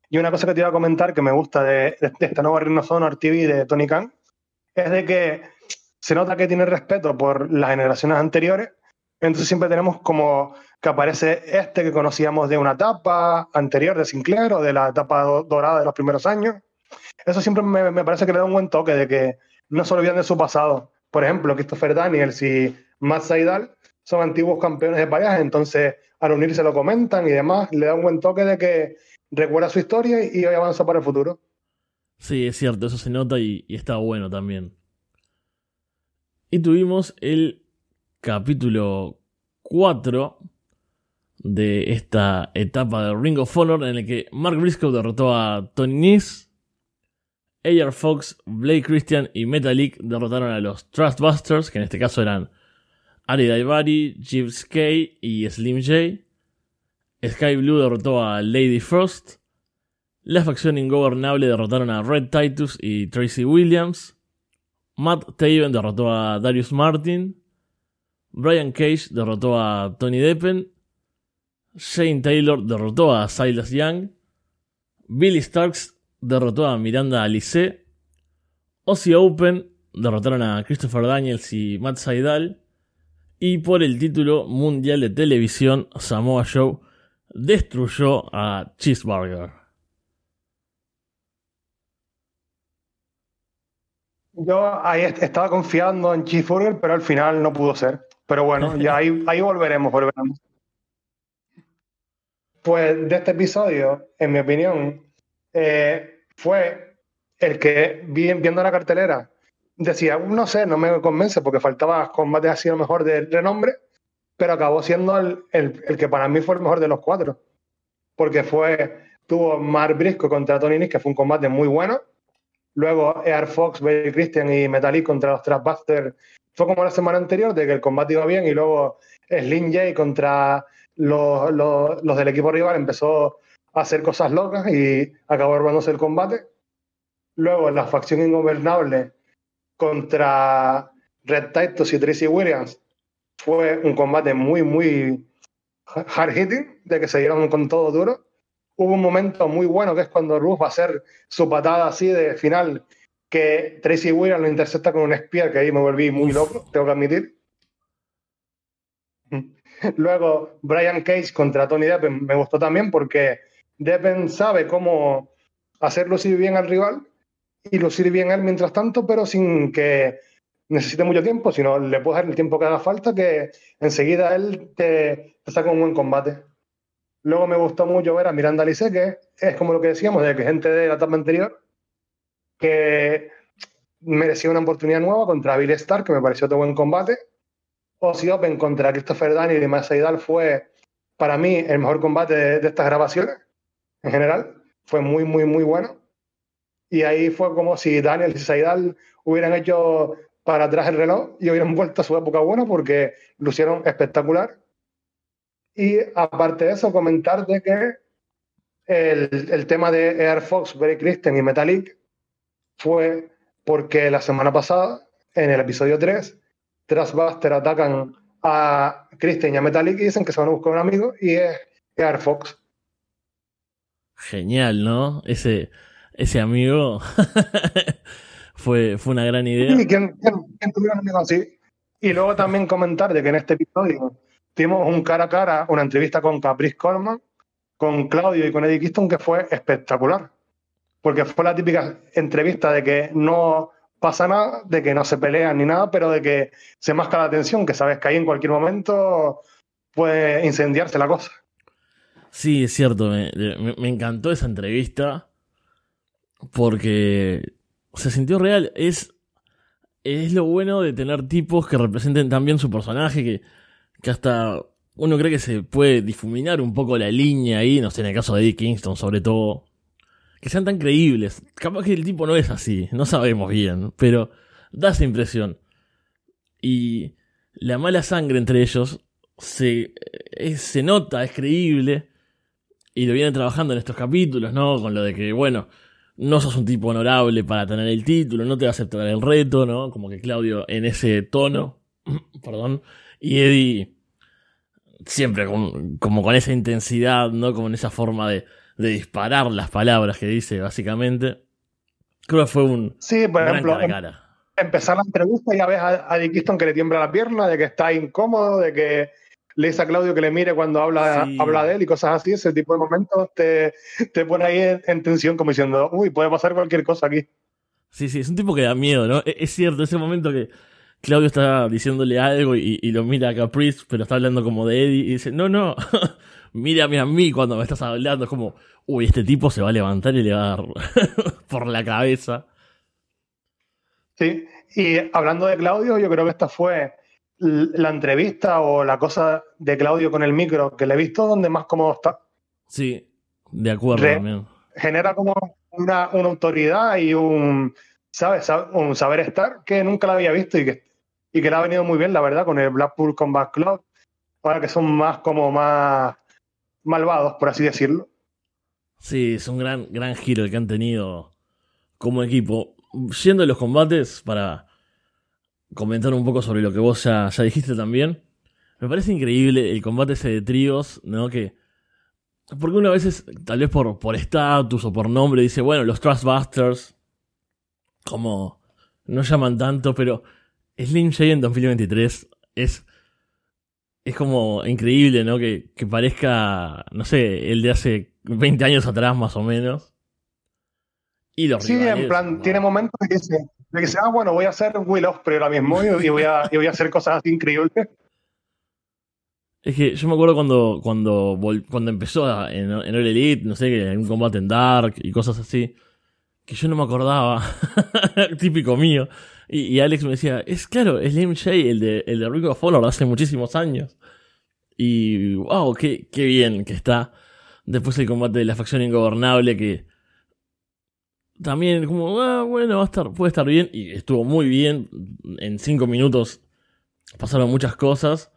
Speaker 2: Y una cosa que te iba a comentar que me gusta de, esta nueva Ring of Honor TV de Tony Khan es de que se nota que tiene respeto por las generaciones anteriores. Entonces siempre tenemos como que aparece este que conocíamos de una etapa anterior de Sinclair o de la etapa dorada de los primeros años. Eso siempre me, parece que le da un buen toque de que no se olvidan de su pasado. Por ejemplo, Christopher Daniels y Matt Seidel son antiguos campeones de pareja, entonces al unirse lo comentan y demás, le da un buen toque de que recuerda su historia y avanza para el futuro.
Speaker 1: Sí, es cierto, eso se nota y está bueno también. Y tuvimos el capítulo 4 de esta etapa de Ring of Honor en el que Mark Briscoe derrotó a Tony Nese Air Fox, Blake Christian y Metalik derrotaron a los Trustbusters, que en este caso eran Ari Daivari, Jeeves K y Slim J. Sky Blue derrotó a Lady Frost. La facción ingobernable derrotaron a Red Titus y Tracy Williams. Matt Taven derrotó a Darius Martin. Brian Cage derrotó a Tony Deppen. Shane Taylor derrotó a Silas Young. Billy Starks derrotó a Miranda Alice. Aussie Open derrotaron a Christopher Daniels y Matt Saidal. Y por el título mundial de televisión, Samoa Joe destruyó a Cheeseburger.
Speaker 2: Yo ahí estaba confiando en Cheeseburger, pero al final no pudo ser. Pero bueno, ya ahí, ahí volveremos, volveremos. Pues de este episodio, en mi opinión, eh, fue el que, viendo la cartelera, decía, no sé, no me convence porque faltaba combate así lo mejor de renombre, pero acabó siendo el, el, que para mí fue el mejor de los cuatro. Porque fue, tuvo Mark Brisco contra Tony Nis, que fue un combate muy bueno. Luego Air Fox, Baby Christian y Metallic contra los Trapbusters. Fue como la semana anterior, de que el combate iba bien. Y luego Slim J contra los, los, los del equipo rival empezó hacer cosas locas y acabó robándose el combate. Luego la facción ingobernable contra Red Titus y Tracy Williams fue un combate muy, muy hard hitting, de que se dieron con todo duro. Hubo un momento muy bueno que es cuando Ruth va a hacer su patada así de final, que Tracy Williams lo intercepta con un spear, que ahí me volví muy loco, tengo que admitir. Luego Brian Cage contra Tony Depp me gustó también porque Deppen sabe cómo hacer lucir bien al rival y lucir bien él mientras tanto, pero sin que necesite mucho tiempo, sino le puedes dar el tiempo que haga falta, que enseguida él te, te saca un buen combate. Luego me gustó mucho ver a Miranda Lice, que es como lo que decíamos, de que gente de la etapa anterior, que merecía una oportunidad nueva contra Bill Starr, que me pareció de buen combate. Ozzy Open contra Christopher Daniel y Matt Seidel fue, para mí, el mejor combate de, de, estas grabaciones, en general. Fue muy, muy, muy bueno. Y ahí fue como si Daniel y Seidel hubieran hecho para atrás el reloj y hubieran vuelto a su época buena porque lucieron espectacular. Y aparte de eso, comentar de que el, el tema de Air Fox, Barry Kristen y Metallic fue porque la semana pasada, en el episodio 3, Trustbuster atacan a Kristen y a Metallic y dicen que se van a buscar un amigo y es Air Fox.
Speaker 1: Genial, ¿no? Ese, ese amigo fue, fue una gran idea.
Speaker 2: ¿Y quién, quién, quién tuviera un amigo así? Y luego también comentar de que en este episodio tuvimos un cara a cara, una entrevista con Caprice Coleman, con Claudio y con Eddie Kingston que fue espectacular. Porque fue la típica entrevista de que no pasa nada, de que no se pelean ni nada, pero de que se masca la tensión, que sabes que ahí en cualquier momento puede incendiarse la cosa.
Speaker 1: Sí, es cierto, me, encantó esa entrevista porque se sintió real. Es, es lo bueno de tener tipos que representen también su personaje, que, que hasta uno cree que se puede difuminar un poco la línea ahí, no sé, en el caso de Eddie Kingston sobre todo, que sean tan creíbles. Capaz que el tipo no es así, no sabemos bien, pero da esa impresión. Y la mala sangre entre ellos se, es, se nota, es creíble, y lo vienen trabajando en estos capítulos, ¿no? Con lo de que, bueno, no sos un tipo honorable para tener el título, no te va a aceptar el reto, ¿no? Como que Claudio en ese tono, perdón, y Eddie siempre con, como con esa intensidad, ¿no? Como en esa forma de, de, disparar las palabras que dice, básicamente. Creo que fue un.
Speaker 2: Sí, por ejemplo, cara, cara. empezar la entrevista y ya ves a, a Dick que le tiembla la pierna, de que está incómodo, de que le dice a Claudio que le mire cuando habla, sí. habla de él y cosas así, ese tipo de momentos te, te pone ahí en, en, tensión como diciendo, uy, puede pasar cualquier cosa aquí.
Speaker 1: Sí, sí, es un tipo que da miedo, ¿no? Es, es cierto, ese momento que Claudio está diciéndole algo y, y, lo mira a Caprice, pero está hablando como de Eddie y dice, no, no, mírame a mí cuando me estás hablando, es como, uy, este tipo se va a levantar y le va a dar por la cabeza.
Speaker 2: Sí, y hablando de Claudio, yo creo que esta fue la entrevista o la cosa de Claudio con el micro que le he visto donde más cómodo está.
Speaker 1: Sí, de acuerdo Re también.
Speaker 2: Genera como una, una, autoridad y un, ¿sabes? un saber estar que nunca la había visto y que, y que le ha venido muy bien, la verdad, con el Blackpool Combat Club. Ahora que son más como más malvados, por así decirlo.
Speaker 1: Sí, es un gran, gran giro el que han tenido como equipo. Yendo a los combates, para comentar un poco sobre lo que vos ya, ya dijiste también. Me parece increíble el combate ese de tríos, ¿no? Que. Porque uno a veces, tal vez por estatus o por nombre, dice, bueno, los Trustbusters. Como. No llaman tanto, pero. Slim J en 2023 es. Es como increíble, ¿no? Que, que parezca. No sé, el de hace 20 años atrás, más o menos.
Speaker 2: Y los sí, rivales, en plan, ¿no? tiene momentos de que dice, de que ah, bueno, voy a hacer Will Ospreay ahora mismo y, y, voy a, y voy a hacer cosas así increíbles.
Speaker 1: Es que yo me acuerdo cuando, cuando, cuando empezó en, en el Elite, no sé, en un combate en Dark y cosas así, que yo no me acordaba, típico mío. Y, y, Alex me decía, es claro, es Slim J, el de, el de Rico Honor, hace muchísimos años. Y wow, qué, qué bien que está. Después el combate de la facción ingobernable que también como, ah, bueno, va a estar, puede estar bien. Y estuvo muy bien. En cinco minutos pasaron muchas cosas.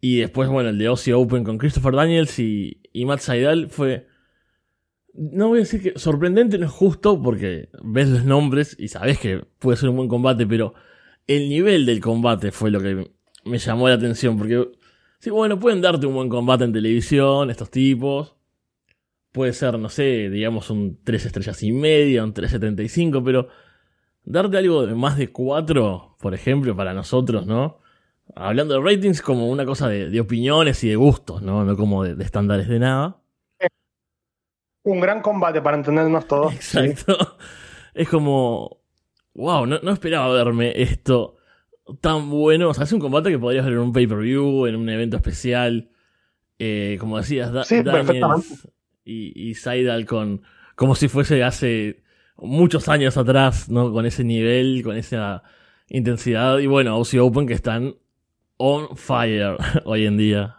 Speaker 1: Y después, bueno, el de Aussie Open con Christopher Daniels y, y Matt Seidel fue... No voy a decir que sorprendente no es justo porque ves los nombres y sabes que puede ser un buen combate, pero el nivel del combate fue lo que me llamó la atención porque sí, bueno, pueden darte un buen combate en televisión estos tipos, puede ser, no sé, digamos un 3 estrellas y media, un 3.75, pero darte algo de más de 4, por ejemplo, para nosotros, ¿no? Hablando de ratings como una cosa de, opiniones y de gustos, ¿no? No como de, de, estándares de nada.
Speaker 2: Un gran combate para entendernos todos.
Speaker 1: Exacto. Sí. Es como wow, no, esperaba verme esto tan bueno. O sea, es un combate que podrías ver en un pay-per-view, en un evento especial. Eh, como decías, da
Speaker 2: sí,
Speaker 1: y, y Seidel con como si fuese hace muchos años atrás, ¿no? Con ese nivel, con esa intensidad. Y bueno, Aussie Open que están on fire hoy en día.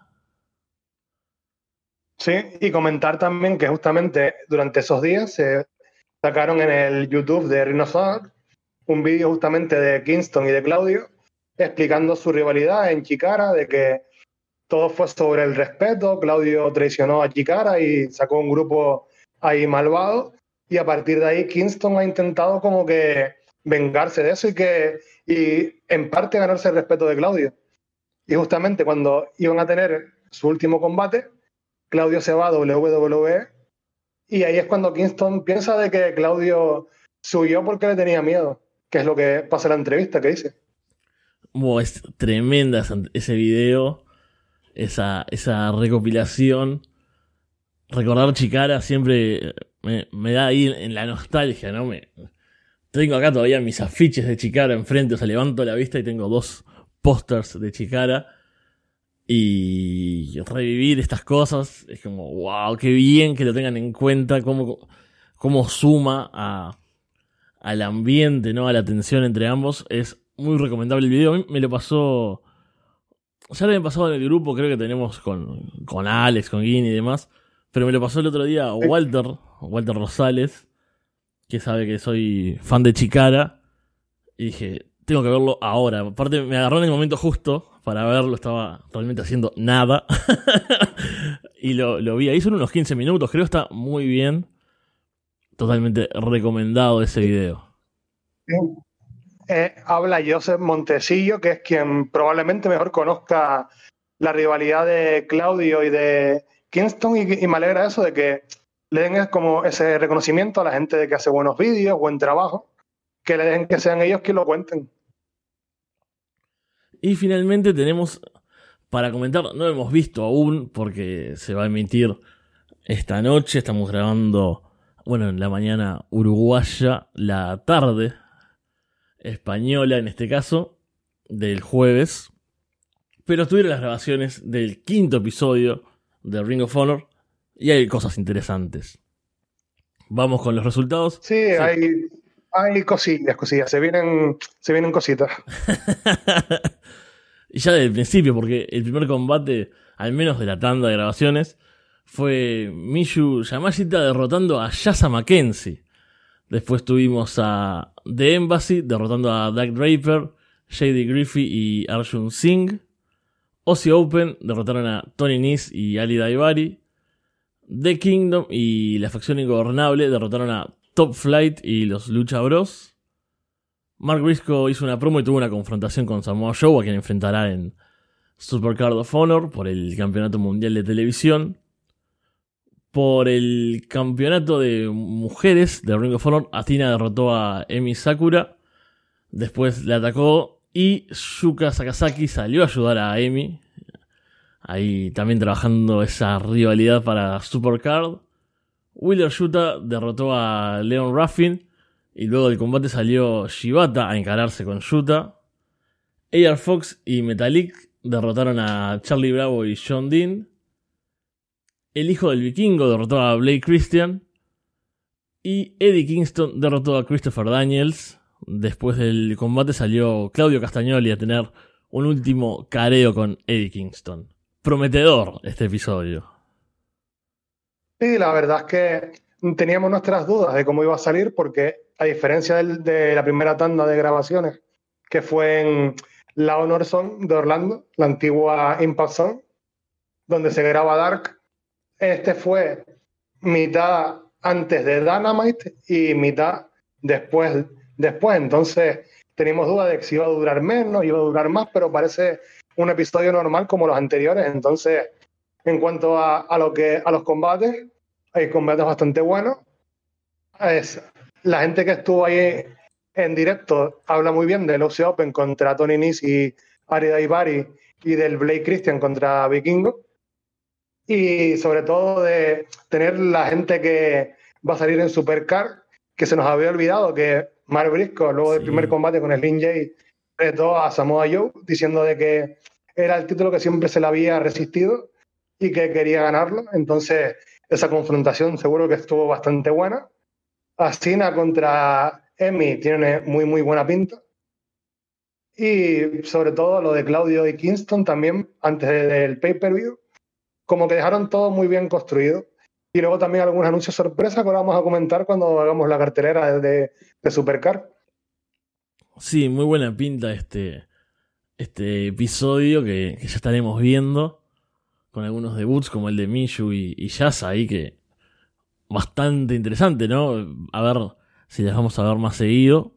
Speaker 2: Sí, y comentar también que justamente durante esos días se sacaron en el YouTube de Rhinosaur un vídeo justamente de Kingston y de Claudio explicando su rivalidad en Chicara, de que todo fue sobre el respeto, Claudio traicionó a Chicara y sacó un grupo ahí malvado y a partir de ahí Kingston ha intentado como que vengarse de eso y que y en parte ganarse el respeto de Claudio. Y justamente cuando iban a tener su último combate, Claudio se va a WWE y ahí es cuando Kingston piensa de que Claudio subió porque le tenía miedo, que es lo que pasa en la entrevista que dice.
Speaker 1: es tremenda ese video, esa, esa recopilación. Recordar Chicara siempre me, da ahí en la nostalgia, ¿no? Me, tengo acá todavía mis afiches de Chicara enfrente, o sea, levanto la vista y tengo dos pósters de Chicara. Y revivir estas cosas es como, wow, qué bien que lo tengan en cuenta, cómo, cómo suma a, al ambiente, ¿no? A la tensión entre ambos. Es muy recomendable el video. me lo pasó. Ya lo habían pasado en el grupo, creo que tenemos con, con Alex, con Guini y demás. Pero me lo pasó el otro día Walter, Walter Rosales, que sabe que soy fan de Chicara. Y dije, tengo que verlo ahora. Aparte, me agarró en el momento justo para verlo, estaba realmente haciendo nada. y lo, vi ahí, son unos 15 minutos, creo que está muy bien. Totalmente recomendado ese video.
Speaker 2: Eh, habla Joseph Montesillo, que es quien probablemente mejor conozca la rivalidad de Claudio y de Kingston, y, y me alegra eso de que le den como ese reconocimiento a la gente de que hace buenos vídeos, buen trabajo, que le dejen que sean ellos quienes lo cuenten.
Speaker 1: Y finalmente tenemos para comentar, no hemos visto aún porque se va a emitir esta noche, estamos grabando, bueno, en la mañana uruguaya, la tarde española en este caso, del jueves. Pero estuvieron las grabaciones del quinto episodio de Ring of Honor y hay cosas interesantes. Vamos con los resultados.
Speaker 2: Sí, Hay, hay cosillas, cosillas. Se vienen, se vienen cositas.
Speaker 1: y ya desde el principio, porque el primer combate, al menos de la tanda de grabaciones, fue Mishu Yamashita derrotando a Yasa Mackenzie. Después tuvimos a The Embassy derrotando a Doug Draper, Shady Griffey y Arjun Singh. Aussie Open derrotaron a Tony Nese y Ali Daivari. The Kingdom y la facción ingobernable derrotaron a Top Flight y los Lucha Bros. Mark Briscoe hizo una promo y tuvo una confrontación con Samoa Joe, a quien enfrentará en Supercard of Honor por el Campeonato Mundial de Televisión. Por el Campeonato de Mujeres de Ring of Honor, Athena derrotó a Emi Sakura. Después le atacó y Yuka Sakazaki salió a ayudar a Emi. Ahí también trabajando esa rivalidad para Supercard. Wheeler Yuta derrotó a Leon Ruffin y luego del combate salió Shibata a encararse con Yuta. AR Fox y Metallic derrotaron a Charlie Bravo y John Dean. El hijo del vikingo derrotó a Blake Christian. Y Eddie Kingston derrotó a Christopher Daniels. Después del combate salió Claudio Castagnoli a tener un último careo con Eddie Kingston. Prometedor este episodio.
Speaker 2: Sí, la verdad es que teníamos nuestras dudas de cómo iba a salir porque a diferencia de la primera tanda de grabaciones, que fue en la Honor Zone de Orlando, la antigua Impact Zone, donde se graba Dark, este fue mitad antes de Dynamite y mitad después. después. Entonces, teníamos dudas de si iba a durar menos, iba a durar más, pero parece un episodio normal como los anteriores. Entonces, en cuanto a, a lo que, a los combates, hay combates bastante buenos. Es, la gente que estuvo ahí en directo habla muy bien del OC Open contra Tony Nis y Ari Daibari y del Blake Christian contra Vikingo. Y sobre todo de tener la gente que va a salir en Supercar, que se nos había olvidado que Mark Briscoe, luego del
Speaker 1: Sí.
Speaker 2: primer combate con Slim Jay, retó a Samoa Joe diciendo de que era el título que siempre se le había resistido y que quería ganarlo. Entonces, esa confrontación seguro que estuvo bastante buena. Asina contra Emi tiene muy, muy buena pinta. Y sobre todo lo de Claudio y Kingston también, antes del pay-per-view, como que dejaron todo muy bien construido. Y luego también algunos anuncios sorpresa que ahora vamos a comentar cuando hagamos la cartelera de, de Supercar.
Speaker 1: Sí, muy buena pinta este, este episodio que, que ya estaremos viendo. Con algunos debuts como el de Mishu y, y Yasa ahí que bastante interesante, ¿no? A ver si las vamos a ver más seguido.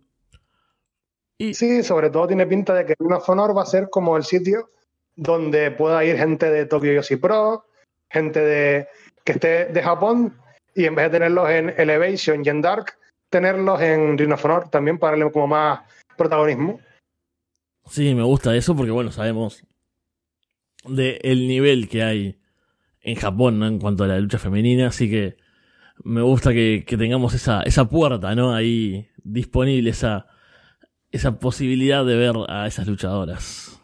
Speaker 1: Y
Speaker 2: Sí, sobre todo tiene pinta de que Ring of Honor va a ser como el sitio donde pueda ir gente de Tokyo Yoshi Pro, gente de que esté de Japón, y en vez de tenerlos en Elevation y en Dark, tenerlos en Ring of Honor también para darle como más protagonismo.
Speaker 1: sí, me gusta eso porque, bueno, sabemos de el nivel que hay en Japón, ¿no? En cuanto a la lucha femenina, así que me gusta que, que tengamos esa, esa puerta, ¿no? Ahí disponible, esa, esa posibilidad de ver a esas luchadoras.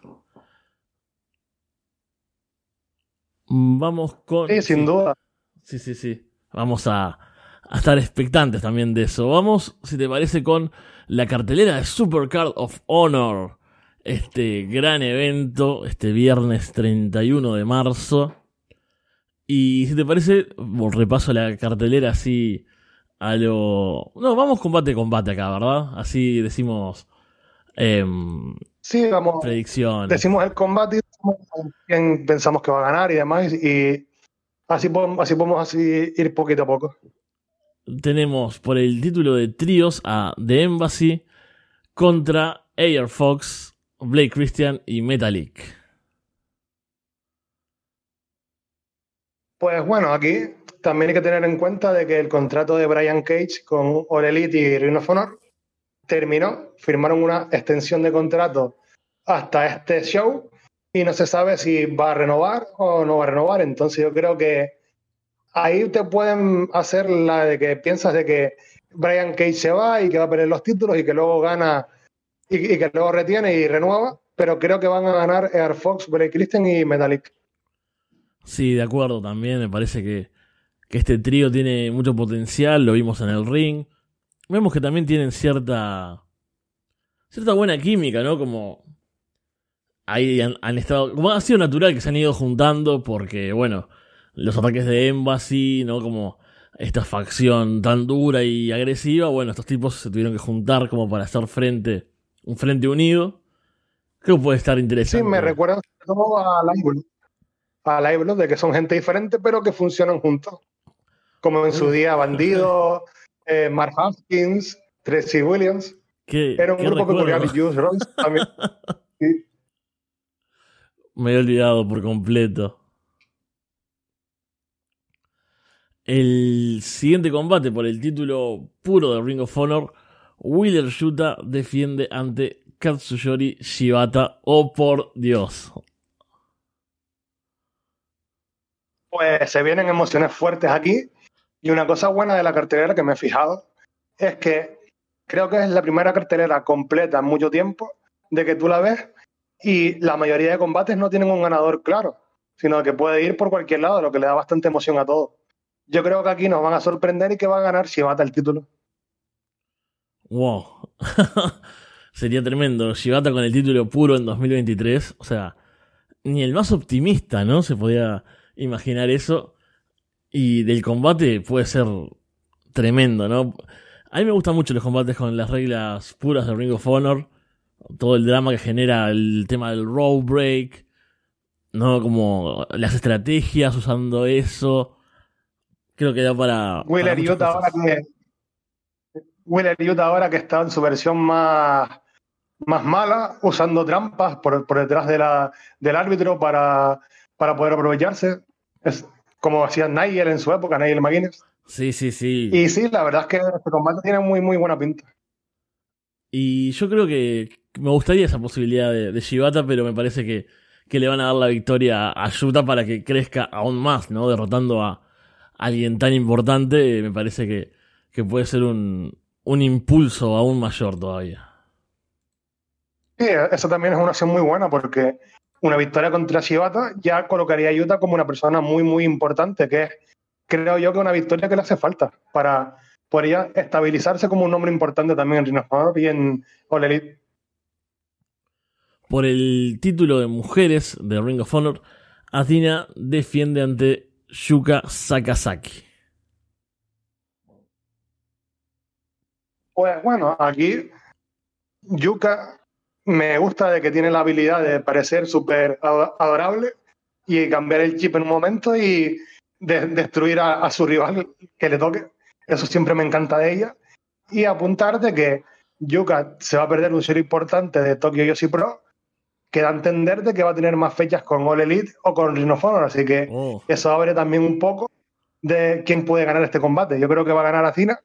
Speaker 1: Vamos con.
Speaker 2: Sí, sin duda.
Speaker 1: Sí, sí, sí. Vamos a, a estar expectantes también de eso. Vamos, si te parece, con la cartelera de Supercard of Honor. Este gran evento, este viernes 31 de marzo. Y si te parece, repaso la cartelera así a lo... No, vamos combate a combate acá, ¿verdad? Así decimos em,
Speaker 2: Sí, vamos.
Speaker 1: predicciones.
Speaker 2: Decimos el combate y decimos quién pensamos que va a ganar y demás, y así podemos, así podemos así ir poquito a poco.
Speaker 1: tenemos por el título de tríos a The Embassy contra Air Fox, Blake Christian y Metalik.
Speaker 2: Pues bueno, aquí también hay que tener en cuenta de que el contrato de Brian Cage con All Elite y Ring of Honor terminó, firmaron una extensión de contrato hasta este show y no se sabe si va a renovar o no va a renovar. Entonces yo creo que ahí te pueden hacer la de que piensas de que Brian Cage se va y que va a perder los títulos y que luego gana y, que luego retiene y renueva, pero creo que van a ganar Air Fox, Blake Christian y Metallic.
Speaker 1: Sí, de acuerdo también. Me parece que, que este trío tiene mucho potencial. Lo vimos en el ring. Vemos que también tienen cierta. cierta buena química, ¿no? Como. Ahí han, han estado. Como ha sido natural que se han ido juntando porque, bueno, los ataques de Embassy, ¿no? Como esta facción tan dura y agresiva. Bueno, estos tipos se tuvieron que juntar como para hacer frente. Un frente unido. Creo que puede estar
Speaker 2: Sí,
Speaker 1: interesante.
Speaker 2: me recuerda sobre todo a Live A Live de que son gente diferente, pero que funcionan juntos. Como en su
Speaker 1: Uf.
Speaker 2: día Bandido, eh, Mark Haskins, Tracy Williams.
Speaker 1: Qué-
Speaker 2: Era un
Speaker 1: qué
Speaker 2: grupo peculiar. Juice Royce también. Sí.
Speaker 1: Me he olvidado por completo. El siguiente combate por el título puro de Ring of Honor, Wheeler Yuta defiende ante Katsuyori Shibata. Oh por Dios.
Speaker 2: Pues se vienen emociones fuertes aquí. Y una cosa buena de la cartelera que me he fijado es que creo que es la primera cartelera completa en mucho tiempo de que tú la ves y la mayoría de combates no tienen un ganador claro, sino que puede ir por cualquier lado, lo que le da bastante emoción a todo. Yo creo que aquí nos van a sorprender y que va a ganar Shibata el título.
Speaker 1: Wow. Sería tremendo. Shibata con el título puro en 2023. O sea, ni el más optimista, ¿no? Se podía imaginar eso. Y del combate puede ser tremendo, ¿no? A mí me gustan mucho los combates con las reglas puras de Ring of Honor. Todo el drama que genera el tema del road break. ¿No? Como las estrategias usando eso. Creo que da para.
Speaker 2: Ahora que Wheeler Yuta ahora que está en su versión más, más mala, usando trampas por, por detrás de la, del árbitro para, para poder aprovecharse. Es como hacía Nigel en su época, Nigel McGuinness.
Speaker 1: Sí, sí, sí.
Speaker 2: Y sí, la verdad es que este combate tiene muy, muy buena pinta.
Speaker 1: Y yo creo que me gustaría esa posibilidad de, de Shibata, pero me parece que, que le van a dar la victoria a Yuta para que crezca aún más, ¿no? Derrotando a alguien tan importante, me parece que, que puede ser un, un impulso aún mayor todavía.
Speaker 2: Sí, eso también es una acción muy buena porque una victoria contra Shibata ya colocaría a Yuta como una persona muy, muy importante, que es, creo yo, que una victoria que le hace falta para podría estabilizarse como un nombre importante también en Ring of Honor y en All Elite.
Speaker 1: Por el título de mujeres de Ring of Honor, Athena defiende ante Yuka Sakazaki.
Speaker 2: Pues bueno, aquí Yuka me gusta de que tiene la habilidad de parecer súper adorable y cambiar el chip en un momento y destruir a, su rival que le toque. Eso siempre me encanta de ella. Y apuntar de que Yuka se va a perder un serio importante de Tokyo Yoshi Pro, que da a entender de que va a tener más fechas con All Elite o con Rhino Así que oh. eso abre también un poco de quién puede ganar este combate. Yo creo que va a ganar a Cina,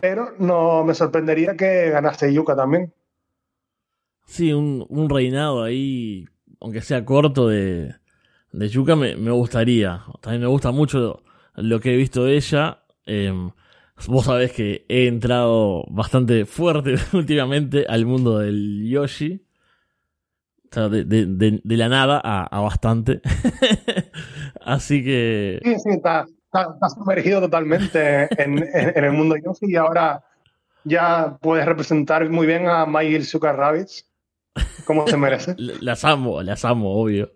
Speaker 2: pero no me sorprendería que ganase Yuka también.
Speaker 1: Sí, un, reinado ahí, aunque sea corto, de, de Yuka me, me, gustaría. También me gusta mucho lo que he visto de ella. Em, vos sabés que he entrado bastante fuerte últimamente al mundo del Yoshi. O sea, de, de, de la nada a, a bastante. Así que.
Speaker 2: Sí, sí, está, está, sumergido totalmente en, en, el mundo Yoshi y ahora ya puedes representar muy bien a My Sugar Rabbits como se merece.
Speaker 1: las amo, las amo, obvio.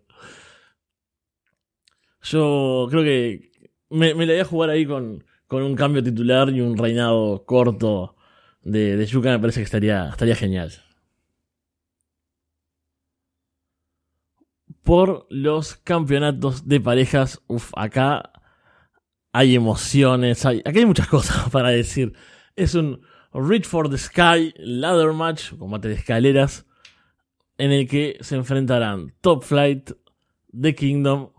Speaker 1: Yo creo que me, me la voy a jugar ahí con, con un cambio titular y un reinado corto de, de Yuka, me parece que estaría, estaría genial. Por los campeonatos de parejas, uff, acá hay emociones, hay, aquí hay muchas cosas para decir. Es un Reach for the Sky Ladder Match, combate de escaleras, en el que se enfrentarán Top Flight, The Kingdom,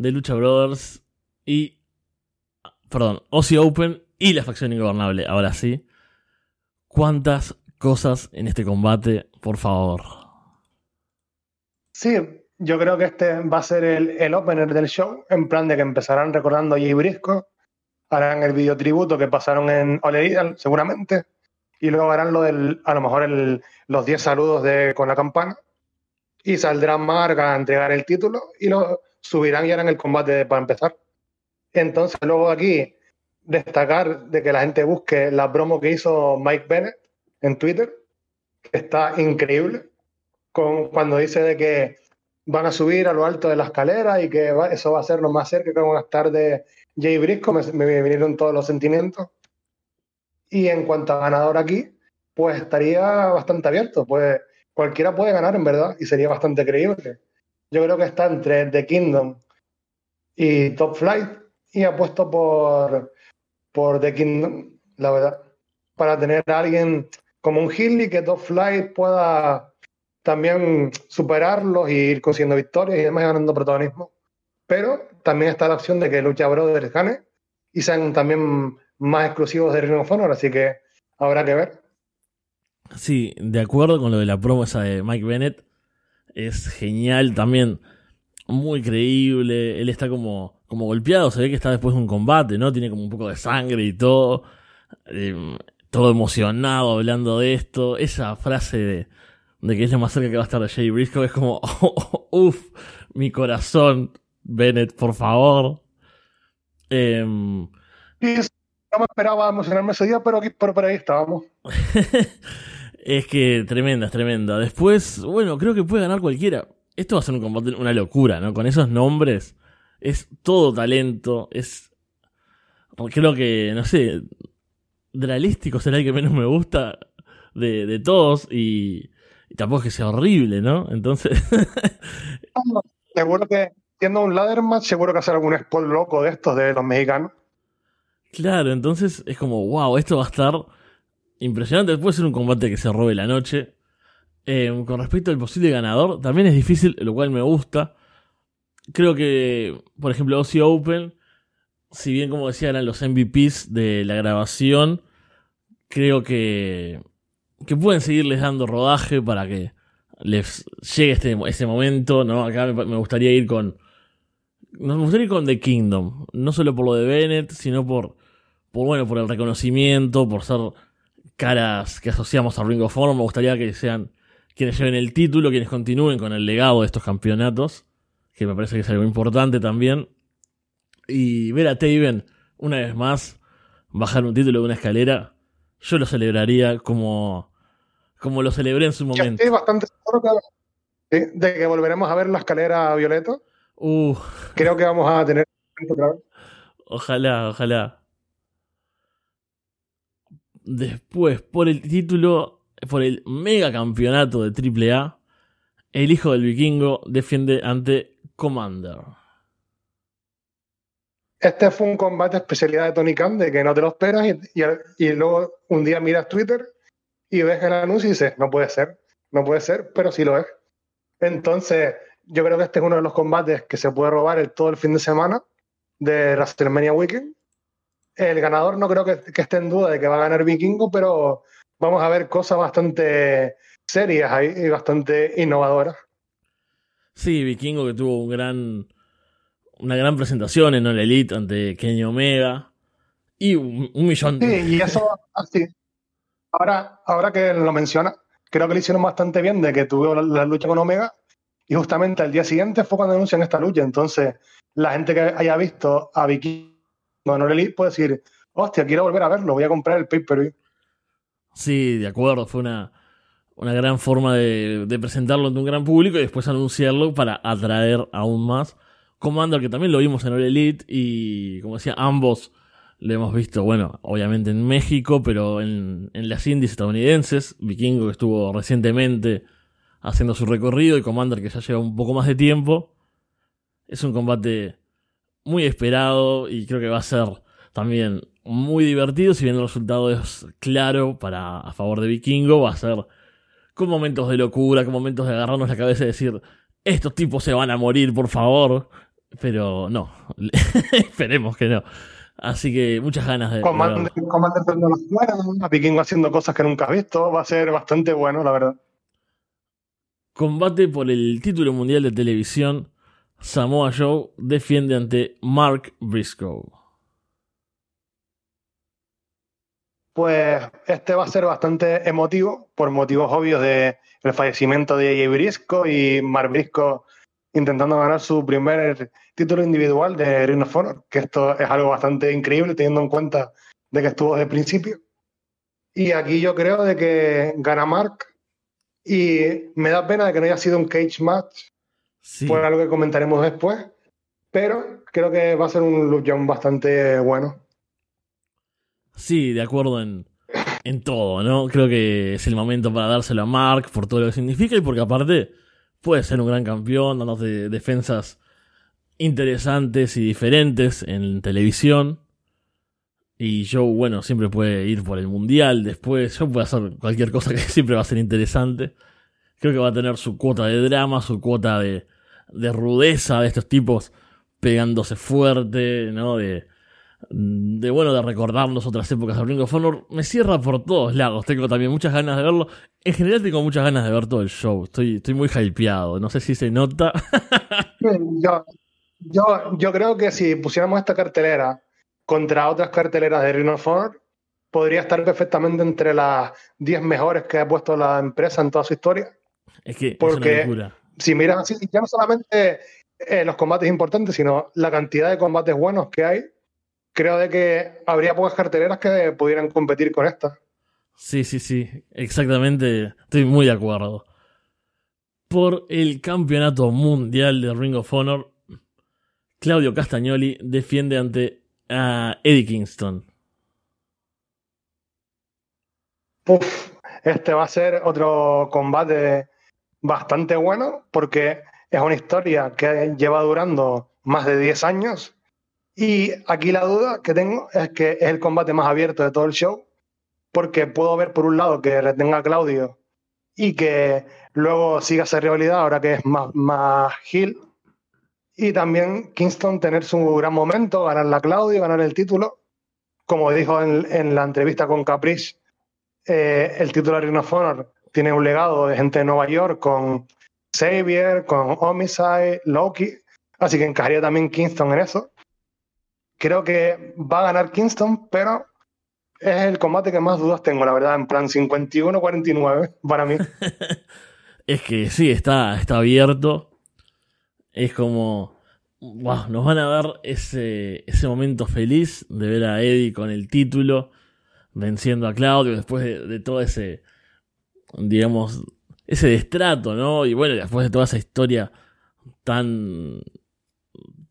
Speaker 1: The Lucha Brothers y perdón, Aussie Open y la facción ingobernable. Ahora sí. ¿Cuántas cosas en este combate, por favor?
Speaker 2: Sí, yo creo que este va a ser el, opener del show, en plan de que empezarán recordando a Jay Brisco, harán el video tributo que pasaron en Ole seguramente, y luego harán lo del, a lo mejor los 10 saludos de, con la campana, y saldrán Marga a entregar el título y lo subirán y harán el combate para empezar. Entonces, luego aquí, destacar de que la gente busque la promo que hizo Mike Bennett en Twitter, que está increíble, con, cuando dice de que van a subir a lo alto de la escalera y que eso va a ser lo más cerca que van a estar de Jay Brisco, me, me vinieron todos los sentimientos. Y en cuanto a ganador aquí, pues estaría bastante abierto, pues cualquiera puede ganar en verdad y sería bastante creíble. Yo creo que está entre The Kingdom y Top Flight y apuesto por, por The Kingdom, la verdad, para tener a alguien como un Hilly que Top Flight pueda también superarlos y ir consiguiendo victorias y además ganando protagonismo. Pero también está la opción de que Lucha Brothers gane y sean también más exclusivos de Ring of Honor, así que habrá que ver.
Speaker 1: Sí, de acuerdo con lo de la promo esa de Mike Bennett. Es genial también. Muy creíble. Él está como, como golpeado. Se ve que está después de un combate, ¿no? Tiene como un poco de sangre y todo. Eh, todo emocionado hablando de esto. Esa frase de, de que es lo más cerca que va a estar de Jay Briscoe es como, oh, uff, mi corazón, Bennett, por favor. Eh,
Speaker 2: no me esperaba emocionarme ese día, pero, pero por ahí estábamos.
Speaker 1: Es que tremenda, es tremenda. Después, bueno, creo que puede ganar cualquiera. Esto va a ser un combate, una locura, ¿no? Con esos nombres. Es todo talento. Es. Creo que, no sé. Dralístico será el que menos me gusta de, de todos. Y, tampoco es que sea horrible, ¿no? Entonces.
Speaker 2: seguro que, siendo un ladder match, seguro que hacer algún spot loco de estos de los mexicanos.
Speaker 1: Claro, entonces es como, wow, esto va a estar impresionante. Puede ser un combate que se robe la noche. Eh, con respecto al posible ganador, también es difícil, lo cual me gusta. Creo que, por ejemplo, Aussie Open, si bien como decía eran los MVPs de la grabación, creo que, que pueden seguirles dando rodaje para que les llegue este, este momento, ¿no? Acá me, gustaría ir con... Me gustaría ir con The Kingdom, no solo por lo de Bennett, sino por, por bueno, por el reconocimiento, por ser caras que asociamos a Ring of Honor. Me gustaría que sean quienes lleven el título, quienes continúen con el legado de estos campeonatos, que me parece que es algo importante también. Y ver a Taven, una vez más, bajar un título de una escalera, yo lo celebraría como, como lo celebré en su momento.
Speaker 2: estoy bastante seguro de que volveremos a ver la escalera violeta.
Speaker 1: Uh.
Speaker 2: Creo que vamos a tener otra vez.
Speaker 1: Ojalá, ojalá. Después, por el título, por el mega campeonato de AAA, el hijo del vikingo defiende ante Commander.
Speaker 2: Este fue un combate especialidad de Tony Khan, de que no te lo esperas y, y, luego un día miras Twitter y ves el anuncio y dices, no puede ser, no puede ser, pero sí lo es. Entonces, yo creo que este es uno de los combates que se puede robar el, todo el fin de semana de WrestleMania Weekend. El ganador no creo que, esté en duda de que va a ganar Vikingo, pero vamos a ver cosas bastante serias ahí y bastante innovadoras.
Speaker 1: Sí, Vikingo que tuvo un gran, una gran presentación en el Elite ante Kenny Omega y un, millón
Speaker 2: de... Sí, y eso así. Ahora, ahora que lo menciona, creo que lo hicieron bastante bien de que tuvo la lucha con Omega y justamente al día siguiente fue cuando anuncian esta lucha. Entonces, la gente que haya visto a Vicky no Elite puede decir, hostia, quiero volver a verlo, voy a comprar el pay-per-view.
Speaker 1: Sí, de acuerdo, fue una, una gran forma de, presentarlo ante un gran público y después anunciarlo para atraer aún más. Commander, que también lo vimos en All Elite y, como decía, ambos lo hemos visto, bueno, obviamente en México, pero en, en las indies estadounidenses. Vikingo que estuvo recientemente haciendo su recorrido y Commander que ya lleva un poco más de tiempo. Es un combate muy esperado y creo que va a ser también muy divertido. Si bien el resultado es claro para a favor de Vikingo, va a ser con momentos de locura, con momentos de agarrarnos la cabeza y decir, estos tipos se van a morir, por favor. Pero no, esperemos que no. Así que muchas ganas de.
Speaker 2: Commander, Commander a Vikingo haciendo cosas que nunca has visto, va a ser bastante bueno, la verdad.
Speaker 1: Combate por el título mundial de televisión. Samoa Joe defiende ante Mark Briscoe.
Speaker 2: Pues este va a ser bastante emotivo por motivos obvios de el fallecimiento de Jay Briscoe y Mark Briscoe intentando ganar su primer título individual de Ring of Honor, que esto es algo bastante increíble teniendo en cuenta de que estuvo desde el principio. Y aquí yo creo de que gana Mark y me da pena de que no haya sido un cage match, por algo que comentaremos después, pero creo que va a ser un luchón bastante bueno.
Speaker 1: Sí, de acuerdo en, en todo, ¿no? Creo que es el momento para dárselo a Mark por todo lo que significa y porque aparte puede ser un gran campeón, dando defensas interesantes y diferentes en televisión. Y Joe, bueno, siempre puede ir por el mundial después. Joe puede hacer cualquier cosa que siempre va a ser interesante. Creo que va a tener su cuota de drama, su cuota de, de rudeza de estos tipos pegándose fuerte, ¿no? De, de bueno, de recordarnos otras épocas de Ring of Honor. Me cierra por todos lados. Tengo también muchas ganas de verlo. En general tengo muchas ganas de ver todo el show. Estoy, estoy muy hypeado. No sé si se nota.
Speaker 2: yo, yo, yo creo que si pusiéramos esta cartelera contra otras carteleras de Ring of podría estar perfectamente entre las 10 mejores que ha puesto la empresa en toda su historia.
Speaker 1: Es que
Speaker 2: Porque si miras así, ya no solamente eh, los combates importantes, sino la cantidad de combates buenos que hay, creo de que habría pocas carteleras que pudieran competir con esta.
Speaker 1: Sí, sí, sí, exactamente, estoy muy de acuerdo. Por el campeonato mundial de Ring of Honor, Claudio Castagnoli defiende ante a Eddie Kingston.
Speaker 2: este va a ser otro combate bastante bueno porque es una historia que lleva durando más de 10 años y aquí la duda que tengo es que es el combate más abierto de todo el show porque puedo ver por un lado que retenga a Claudio y que luego siga esa rivalidad ahora que es más, más heel y también Kingston tener su gran momento, ganar la Claudio, ganar el título. Como dijo en, la entrevista con Caprice, eh, el título de Ring of Honor tiene un legado de gente de Nueva York con Xavier, con Homicide, Loki. Así que encajaría también Kingston en eso. Creo que va a ganar Kingston, pero es el combate que más dudas tengo, la verdad, en plan 51-49 para mí.
Speaker 1: es que sí, está, está abierto. Es como. Wow, nos van a ver ese, ese momento feliz de ver a Eddie con el título, venciendo a Claudio después de, todo ese, digamos, ese destrato, ¿no? Y bueno, después de toda esa historia tan,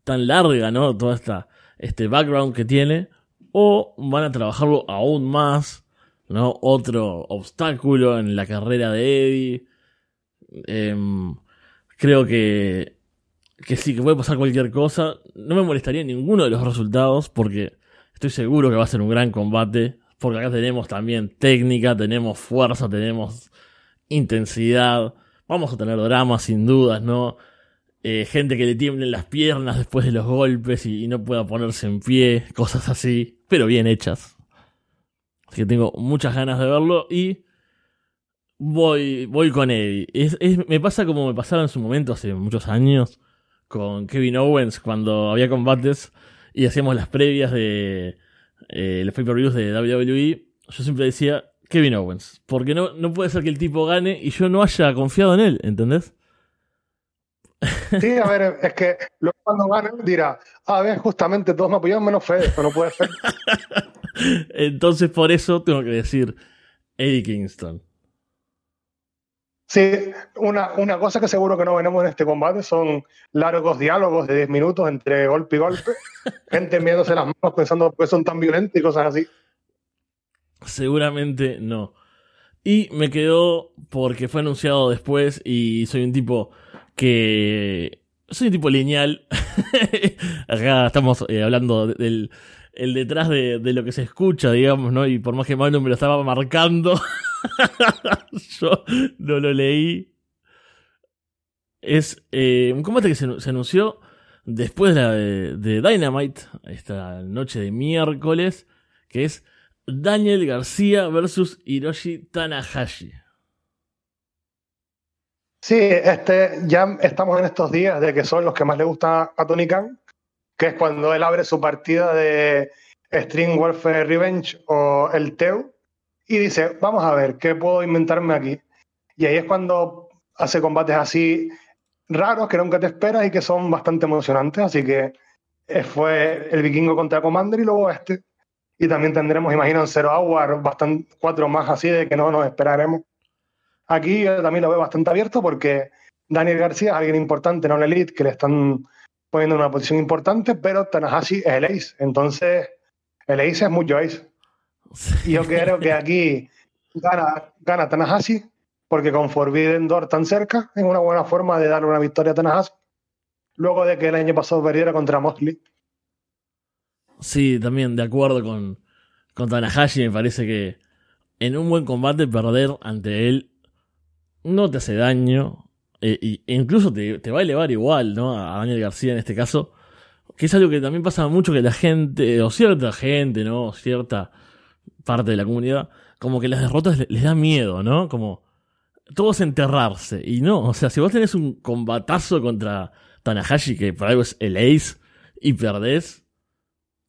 Speaker 1: tan larga, ¿no? Toda esta, este background que tiene o van a trabajarlo aún más, ¿no? Otro obstáculo en la carrera de Eddie. Em, creo que, que sí, que puede pasar cualquier cosa. No me molestaría ninguno de los resultados porque estoy seguro que va a ser un gran combate. Porque acá tenemos también técnica, tenemos fuerza, tenemos intensidad. Vamos a tener drama sin dudas, ¿no? Eh, gente que le tiemblen las piernas después de los golpes y, no pueda ponerse en pie, cosas así, pero bien hechas. Así que tengo muchas ganas de verlo y voy, voy con Eddie. me pasa como me pasaba en su momento hace muchos años con Kevin Owens cuando había combates y hacíamos las previas de eh, los pay-per-views de WWE. Yo siempre decía Kevin Owens, porque no, no puede ser que el tipo gane y yo no haya confiado en él, ¿entendés?
Speaker 2: Sí, a ver, es que luego cuando gane dirá, a ver, justamente todos me apoyan menos Fede, eso no puede ser.
Speaker 1: Entonces por eso tengo que decir Eddie Kingston.
Speaker 2: Sí, una, una cosa que seguro que no venimos en este combate son largos diálogos de 10 minutos entre golpe y golpe, gente mirándose las manos pensando que son tan violentos y cosas así.
Speaker 1: Seguramente no. Y me quedó porque fue anunciado después y soy un tipo que soy un tipo lineal. Acá estamos eh, hablando del el detrás de, lo que se escucha, digamos, ¿no? Y por más que Manu me lo estaba marcando, yo no lo leí. Es eh, un combate que se, anunció después de, Dynamite, esta noche de miércoles, que es Daniel García versus Hiroshi Tanahashi.
Speaker 2: Sí, este, ya estamos en estos días de que son los que más le gusta a Tony Khan, que es cuando él abre su partida de String Warfare Revenge o el TEU y dice, vamos a ver, ¿qué puedo inventarme aquí? Y ahí es cuando hace combates así raros que nunca te esperas y que son bastante emocionantes, así que eh, fue el vikingo contra Commander y luego este. Y también tendremos, imagino, en Zero Hour, bastante, cuatro más así de que no nos esperaremos. Aquí yo también lo veo bastante abierto porque Daniel García es alguien importante, no el elite, que le están poniendo en una posición importante, pero Tanahashi es el ace. Entonces, el ace es mucho ace. Yo creo que aquí gana, gana Tanahashi, porque con Forbidden Door tan cerca, es una buena forma de darle una victoria a Tanahashi. Luego de que el año pasado perdiera contra Mosley.
Speaker 1: Sí, también de acuerdo con, con Tanahashi. Me parece que en un buen combate perder ante él no te hace daño, e incluso te, va a elevar igual, ¿no? A Daniel García en este caso, que es algo que también pasa mucho que la gente, o cierta gente, ¿no? Cierta parte de la comunidad, como que las derrotas les, da miedo, ¿no? Como todos enterrarse. Y no, o sea, si vos tenés un combatazo contra Tanahashi, que por algo es el ace, y perdés,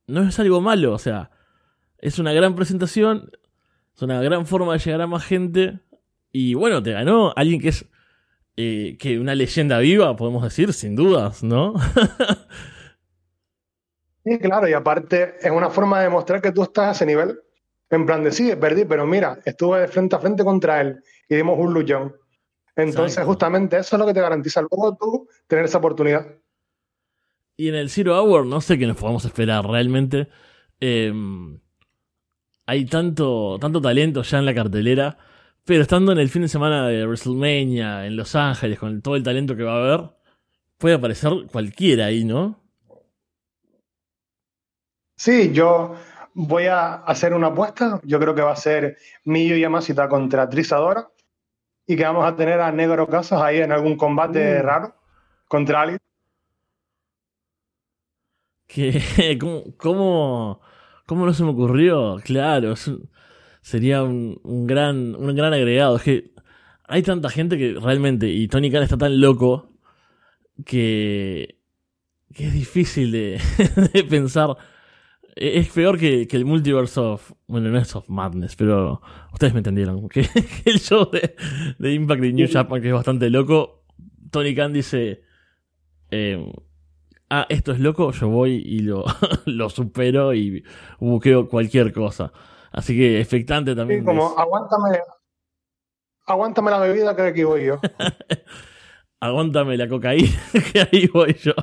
Speaker 1: no es algo malo, o sea, es una gran presentación, es una gran forma de llegar a más gente, y bueno, te ganó alguien que es eh, que una leyenda viva, podemos decir, sin dudas, ¿no?
Speaker 2: sí, claro, y aparte es una forma de demostrar que tú estás a ese nivel. En plan de sí, perdí, pero mira, estuve de frente a frente contra él y dimos un luchón. Entonces, justamente eso es lo que te garantiza luego tú tener esa oportunidad.
Speaker 1: Y en el Zero Hour, no sé qué nos podemos esperar realmente. Em, hay tanto, tanto talento ya en la cartelera pero estando en el fin de semana de WrestleMania en Los Ángeles, con todo el talento que va a haber, puede aparecer cualquiera ahí, ¿no?
Speaker 2: Sí, yo voy a hacer una apuesta. Yo creo que va a ser Miyo Yamasita contra Trizadora. Y que vamos a tener a Negro Casas ahí en algún combate mm. raro contra alguien.
Speaker 1: ¿Cómo, cómo, no se me ocurrió? Claro, sería un, gran, un gran agregado. Es que hay tanta gente que realmente, y Tony Khan está tan loco, que, que es difícil de, pensar es peor que, el Multiverse of. Bueno, no es of Madness, pero ustedes me entendieron. Que, el show de, Impact de New Japan, que es bastante loco. Tony Khan dice. Eh, ah, esto es loco, yo voy y lo, lo supero y buqueo cualquier cosa. Así que expectante también.
Speaker 2: Sí, como aguántame, aguántame la bebida que aquí voy yo.
Speaker 1: aguántame la cocaína que ahí voy yo.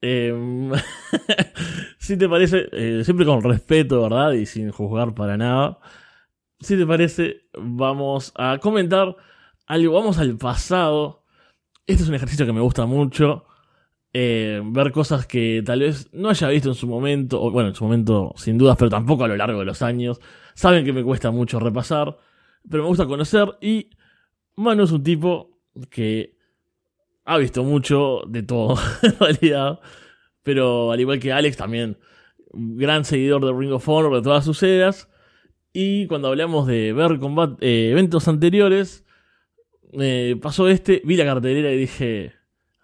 Speaker 1: Em, si te parece, eh, siempre con respeto, ¿verdad? Y sin juzgar para nada. Si te parece, vamos a comentar algo, vamos al pasado. Este es un ejercicio que me gusta mucho. Eh, ver cosas que tal vez no haya visto en su momento, o bueno, en su momento sin dudas, pero tampoco a lo largo de los años. Saben que me cuesta mucho repasar, pero me gusta conocer y Manu es un tipo que ha visto mucho de todo, en realidad. Pero al igual que Alex, también gran seguidor de Ring of Honor de todas sus eras. Y cuando hablamos de ver eh, eventos anteriores, eh, pasó este, vi la cartelera y dije,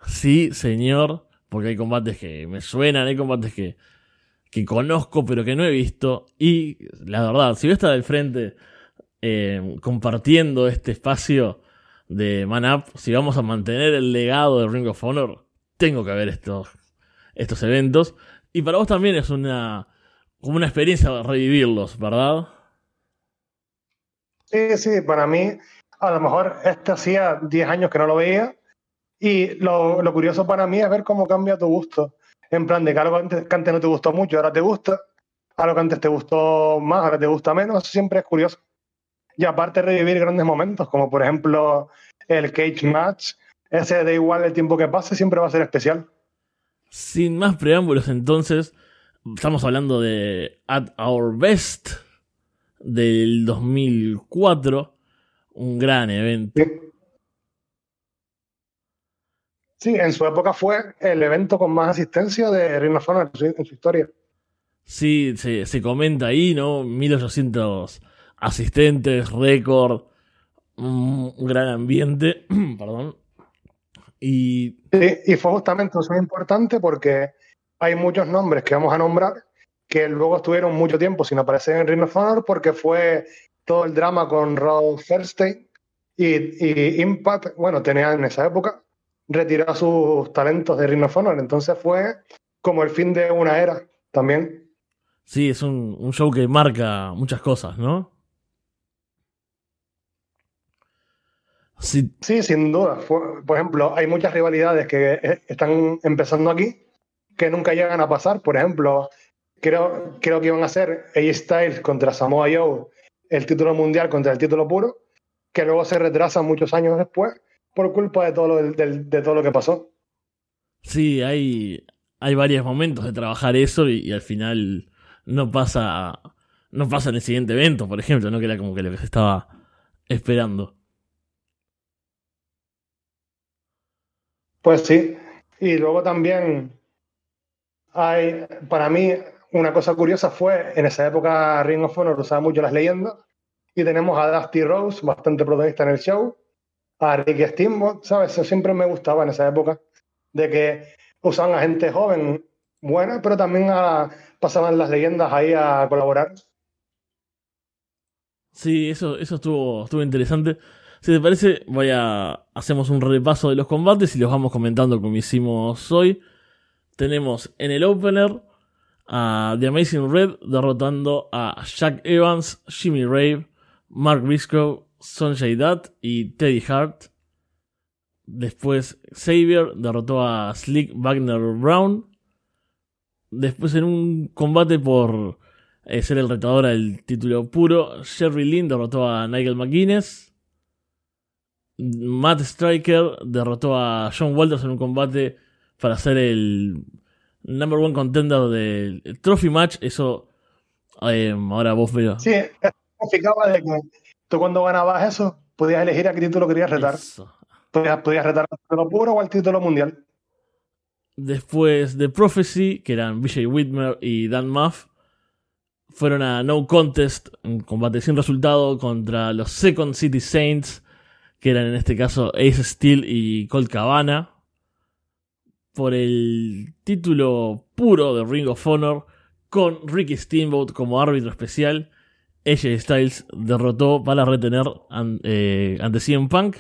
Speaker 1: sí, señor, porque hay combates que me suenan, hay combates que, que conozco pero que no he visto. Y la verdad, si voy a estar al frente eh, compartiendo este espacio, de Man Up, si vamos a mantener el legado de Ring of Honor, tengo que ver estos, estos eventos. Y para vos también es una, como una experiencia revivirlos, ¿verdad?
Speaker 2: Sí, sí, para mí, a lo mejor este hacía 10 años que no lo veía. Y lo, curioso para mí es ver cómo cambia tu gusto. En plan, de que algo antes, que antes no te gustó mucho, ahora te gusta. Algo que antes te gustó más, ahora te gusta menos. Eso siempre es curioso y aparte revivir grandes momentos, como por ejemplo el Cage Match. Ese da igual el tiempo que pase, siempre va a ser especial.
Speaker 1: Sin más preámbulos, entonces, estamos hablando de At Our Best del 2004, un gran evento.
Speaker 2: Sí. en su época fue el evento con más asistencia de Ring of Honor en su historia.
Speaker 1: Sí, se, se comenta ahí, ¿no? 1800 asistentes, récord, un gran ambiente, perdón. Y...
Speaker 2: y fue justamente eso importante porque hay muchos nombres que vamos a nombrar que luego estuvieron mucho tiempo sin aparecer en Ring of Honor porque fue todo el drama con Rod Thursday y, Impact, bueno, tenía en esa época retirado sus talentos de Ring of Honor, entonces fue como el fin de una era también.
Speaker 1: Sí, es un, un show que marca muchas cosas, ¿no?
Speaker 2: Sí, sin duda. Por ejemplo, hay muchas rivalidades que eh, están empezando aquí que nunca llegan a pasar. Por ejemplo, creo, creo que iban a ser A Styles contra Samoa Joe, el título mundial contra el título puro, que luego se retrasa muchos años después por culpa de todo lo, de, todo lo que pasó.
Speaker 1: Sí, hay, hay varios momentos de trabajar eso y, al final no pasa, no pasa en el siguiente evento, por ejemplo, ¿no? que era como que lo que se estaba esperando.
Speaker 2: Pues sí. Y luego también hay, para mí, una cosa curiosa fue, en esa época Ring of Honor usaba mucho las leyendas, y tenemos a Dusty Rose, bastante protagonista en el show, a Ricky Steamboat, ¿sabes? Eso siempre me gustaba en esa época, de que usaban a gente joven buena, pero también pasaban las leyendas ahí a colaborar.
Speaker 1: Sí, eso, eso estuvo, estuvo interesante. Si te parece, voy a hacemos un repaso de los combates y los vamos comentando como hicimos hoy. Tenemos en el opener a The Amazing Red derrotando a Jack Evans, Jimmy Rave, Mark Briscoe, Sonjay Dutt y Teddy Hart. Después Xavier derrotó a Slick Wagner Brown. Después en un combate por eh, ser el retador al título puro, Sherry Lynn derrotó a Nigel McGuinness. Matt Striker derrotó a John Walters en un combate para ser el number one contender del Trophy Match. Eso, eh, ahora vos veo.
Speaker 2: Sí, significaba de que tú cuando ganabas eso podías elegir a qué título querías retar. Podías, podías, retar al título puro o al título mundial.
Speaker 1: Después de Prophecy, que eran BJ Whitmer y Dan Muff, fueron a No Contest, un combate sin resultado contra los Second City Saints que eran en este caso Ace Steel y Colt Cabana. por el título puro de Ring of Honor con Ricky Steamboat como árbitro especial. AJ Styles derrotó para retener eh, ante CM Punk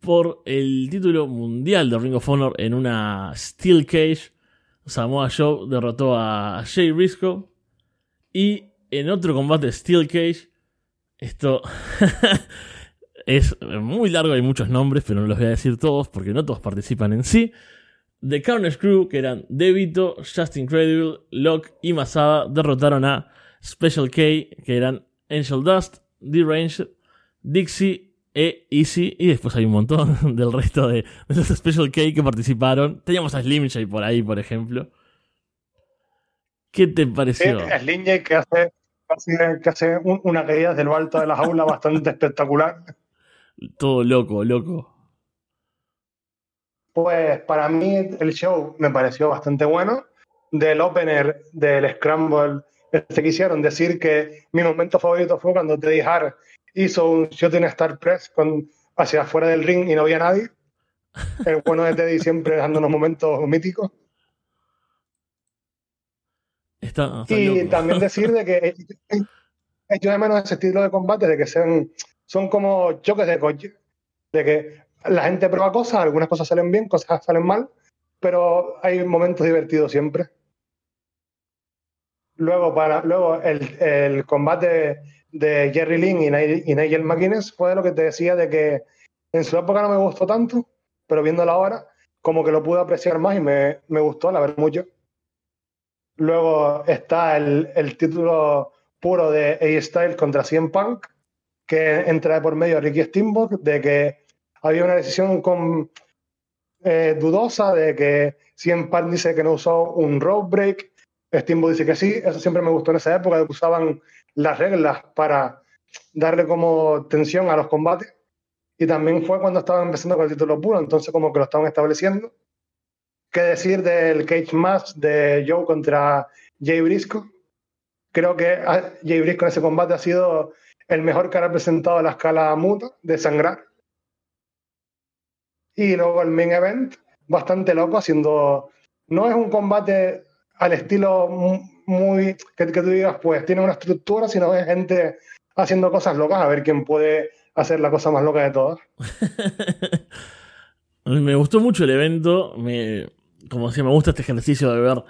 Speaker 1: por el título mundial de Ring of Honor en una Steel Cage. Samoa Joe derrotó a Jay Briscoe. Y en otro combate Steel Cage, esto es muy largo, hay muchos nombres, pero no los voy a decir todos porque no todos participan en sí. The Carnage Crew, que eran Devito, Just Incredible, Locke y Masada, derrotaron a Special K, que eran Angel Dust, D-Range, Dixie e Easy. Y después hay un montón del resto de, los Special K que participaron. Teníamos a Slim J por ahí, por ejemplo. ¿Qué te pareció?
Speaker 2: Slim J que hace, que hace una caída del alto de la jaula bastante espectacular.
Speaker 1: Todo loco, loco.
Speaker 2: Pues para mí el show me pareció bastante bueno. Del opener, del Scramble, este que hicieron, decir que mi momento favorito fue cuando Teddy Hart hizo un Shooting Star Press con, hacia afuera del ring y no había nadie. El bueno de Teddy siempre dando unos momentos míticos. y también decir de que hecho de menos ese estilo de combate, de que sean, son como choques de coche, de que la gente prueba cosas, algunas cosas salen bien, cosas salen mal, pero hay momentos divertidos siempre. Luego, para, luego el, combate de Jerry Lynn y, Nigel McGuinness fue lo que te decía de que en su época no me gustó tanto, pero viéndolo ahora, como que lo pude apreciar más y me, gustó, la verdad, mucho. Luego está el, el título puro de A-Style contra CM Punk, que entra por medio Ricky Steamboat, de que había una decisión con, eh, dudosa de que CM Punk dice que no usó un road break, Steamboat dice que sí, eso siempre me gustó en esa época, que usaban las reglas para darle como tensión a los combates. Y también fue cuando estaban empezando con el título puro, entonces como que lo estaban estableciendo. ¿Qué decir del cage match de Joe contra Jay Briscoe? Creo que ah, Jay Briscoe en ese combate ha sido el mejor que ha representado la escala muta de sangrar. Y luego el main event, bastante loco, haciendo. No es un combate al estilo muy. que, tú digas, pues tiene una estructura, sino es gente haciendo cosas locas, a ver quién puede hacer la cosa más loca de todas.
Speaker 1: me gustó mucho el evento. Me, como decía, me gusta este ejercicio de ver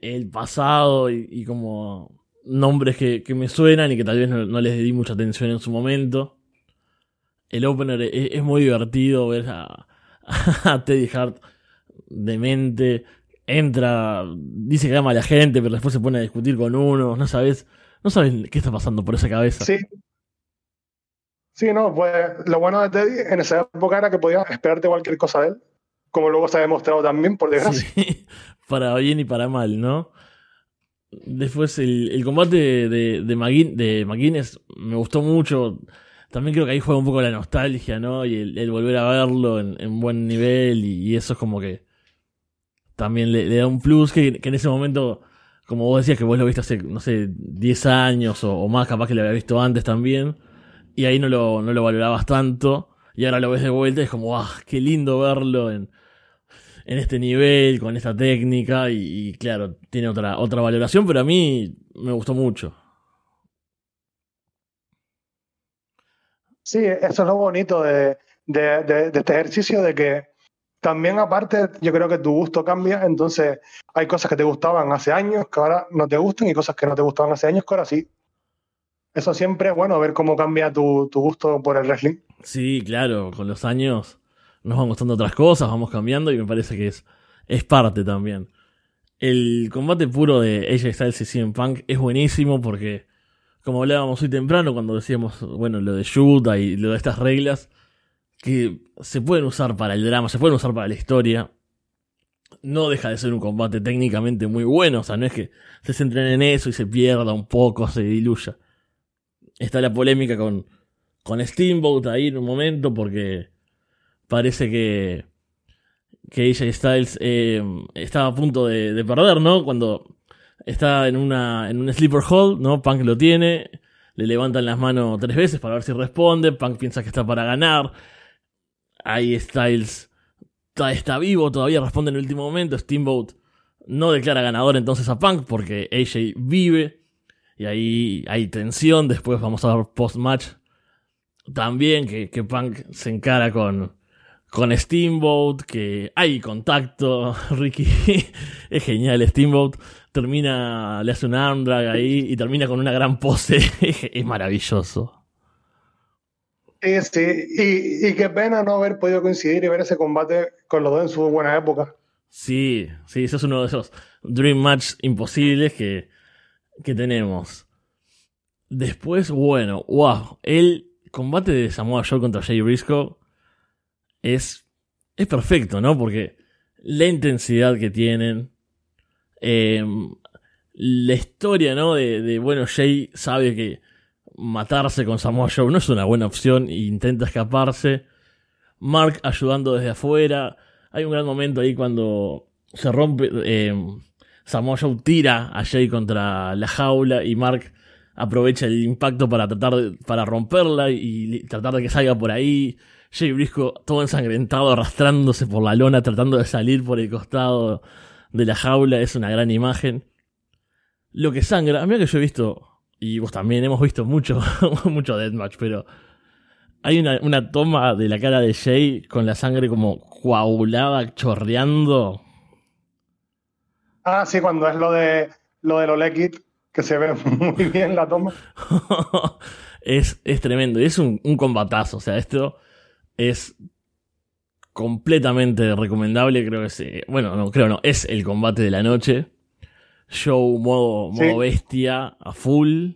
Speaker 1: el pasado y, como nombres que, me suenan y que tal vez no les di mucha atención en su momento. El opener es muy divertido ver a, a Teddy Hart demente, entra, dice que ama a la gente, pero después se pone a discutir con uno, no sabes, no sabes qué está pasando por esa cabeza.
Speaker 2: Sí. Sí, no, pues lo bueno de Teddy en esa época era que podías esperarte cualquier cosa de él, como luego se ha demostrado también, por desgracia. Sí,
Speaker 1: para bien y para mal, ¿no? Después el, combate de, de, de, McGuinness me gustó mucho también creo que ahí juega un poco la nostalgia, ¿no? Y el, volver a verlo en, buen nivel y, eso es como que también le, da un plus que, en ese momento, como vos decías que vos lo viste hace, no sé, 10 años o, más, capaz que lo había visto antes también, y ahí no lo, no lo valorabas tanto, y ahora lo ves de vuelta y es como, ah, qué lindo verlo en, en este nivel, con esta técnica, y, y claro, tiene otra, otra valoración, pero a mí me gustó mucho.
Speaker 2: Sí, eso es lo bonito de, este ejercicio, de que también aparte yo creo que tu gusto cambia, entonces hay cosas que te gustaban hace años que ahora no te gustan y cosas que no te gustaban hace años que ahora sí. Eso siempre es bueno, ver cómo cambia tu, tu gusto por el wrestling.
Speaker 1: Sí, claro, con los años nos van gustando otras cosas, vamos cambiando y me parece que es, es parte también. El combate puro de AJ Styles y CM Punk es buenísimo porque como hablábamos hoy temprano cuando decíamos, bueno, lo de Yuta y lo de estas reglas, que se pueden usar para el drama, se pueden usar para la historia. No deja de ser un combate técnicamente muy bueno, o sea, no es que se centren en eso y se pierda un poco, se diluya. Está la polémica con, con Steamboat ahí en un momento porque parece que, que AJ Styles eh, estaba a punto de, de perder, ¿no? Cuando Está en, una, en un sleeper hold, ¿no? Punk lo tiene. Le levantan las manos tres veces para ver si responde. Punk piensa que está para ganar. Ahí Styles está, está vivo, todavía responde en el último momento. Steamboat no declara ganador entonces a Punk porque AJ vive. Y ahí hay tensión. Después vamos a ver post-match también que, que Punk se encara con, con Steamboat, que hay contacto. Ricky es genial. Steamboat termina, le hace un arm drag ahí y termina con una gran pose. es maravilloso.
Speaker 2: Sí, sí, y, y, qué pena no haber podido coincidir y ver ese combate con los dos en su buena época.
Speaker 1: Sí, sí, eso es uno de esos Dream Match imposibles que, que tenemos. Después, bueno, wow, el combate de Samoa Joe contra Jay Briscoe es, es perfecto, ¿no? Porque la intensidad que tienen, eh, la historia, ¿no? De, de, bueno, Jay sabe que matarse con Samoa Joe no es una buena opción e intenta escaparse. Mark ayudando desde afuera. Hay un gran momento ahí cuando se rompe. Eh, Samoa Joe tira a Jay contra la jaula y Mark aprovecha el impacto para tratar de, para romperla y tratar de que salga por ahí. Jay Briscoe todo ensangrentado, arrastrándose por la lona, tratando de salir por el costado de la jaula. Es una gran imagen. Lo que sangra, a mí que yo he visto, y vos también hemos visto mucho, mucho Deathmatch, pero hay una, una, toma de la cara de Jay con la sangre como coagulada, chorreando.
Speaker 2: Ah, sí, cuando es lo de lo de Olekit, que se ve muy bien la toma.
Speaker 1: es, es tremendo, y es un, un combatazo, o sea, esto es completamente recomendable, creo que es, bueno, no, creo no, es el combate de la noche. Show modo, modo bestia a full.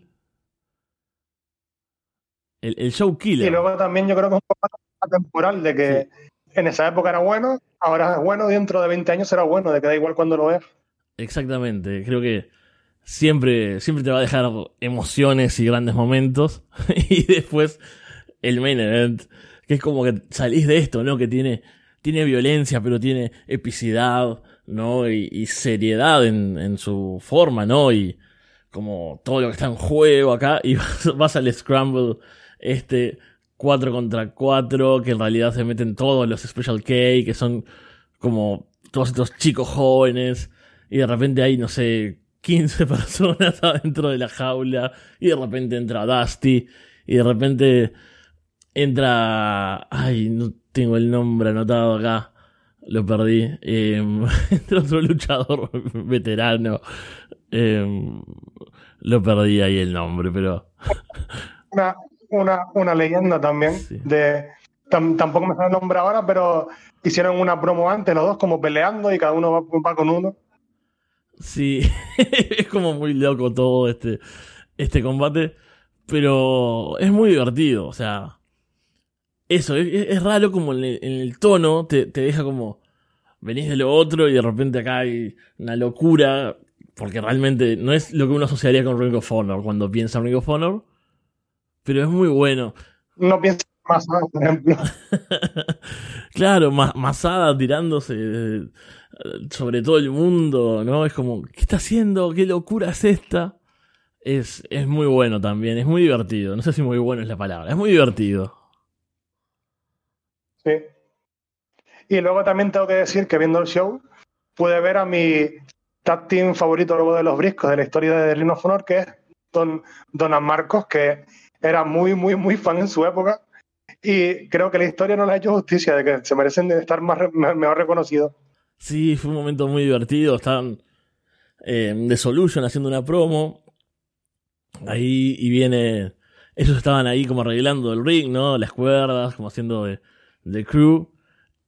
Speaker 1: El, el, show killer.
Speaker 2: Y luego también yo creo que es un combate temporal de que sí. en esa época era bueno, ahora es bueno, dentro de 20 años será bueno, de que da igual cuando lo veas.
Speaker 1: Exactamente, creo que siempre, siempre te va a dejar emociones y grandes momentos. y después el main event, que es como que salís de esto, ¿no? Que tiene, tiene violencia, pero tiene epicidad, ¿no? Y, y seriedad en, en, su forma, ¿no? Y como todo lo que está en juego acá, y vas, vas al Scramble, este 4 contra 4, que en realidad se meten todos los Special K, que son como todos estos chicos jóvenes, y de repente hay, no sé, 15 personas adentro de la jaula, y de repente entra Dusty, y de repente entra... Ay, no tengo el nombre anotado acá. Lo perdí. Eh, entra otro luchador veterano. Eh, lo perdí ahí el nombre, pero...
Speaker 2: Una, una, una leyenda también. Sí. De, tam, tampoco me sale el nombre ahora, pero hicieron una promo antes los dos como peleando y cada uno va, va con uno.
Speaker 1: Sí, es como muy loco todo este, este combate, pero es muy divertido, o sea, eso, es, es raro como en el, en el tono, te, te, deja como, venís de lo otro y de repente acá hay una locura, porque realmente no es lo que uno asociaría con Ring of Honor cuando piensa en Ring of Honor, pero es muy bueno.
Speaker 2: No piensa Masada, por ejemplo.
Speaker 1: claro, Masada tirándose sobre todo el mundo, ¿no? Es como, ¿qué está haciendo? ¿Qué locura es esta? Es, es muy bueno también, es muy divertido. No sé si muy bueno es la palabra, es muy divertido.
Speaker 2: Sí. Y luego también tengo que decir que viendo el show, pude ver a mi tag team favorito luego de los briscos de la historia de Ring of Honor, que es Don, Don Marcos, que era muy, muy, muy fan en su época. Y creo que la historia no le ha hecho justicia, de que se merecen estar más, mejor reconocidos.
Speaker 1: Sí, fue un momento muy divertido. Estaban eh, de Solution haciendo una promo. Ahí y viene. Ellos estaban ahí como arreglando el ring, ¿no? Las cuerdas, como haciendo de, de crew.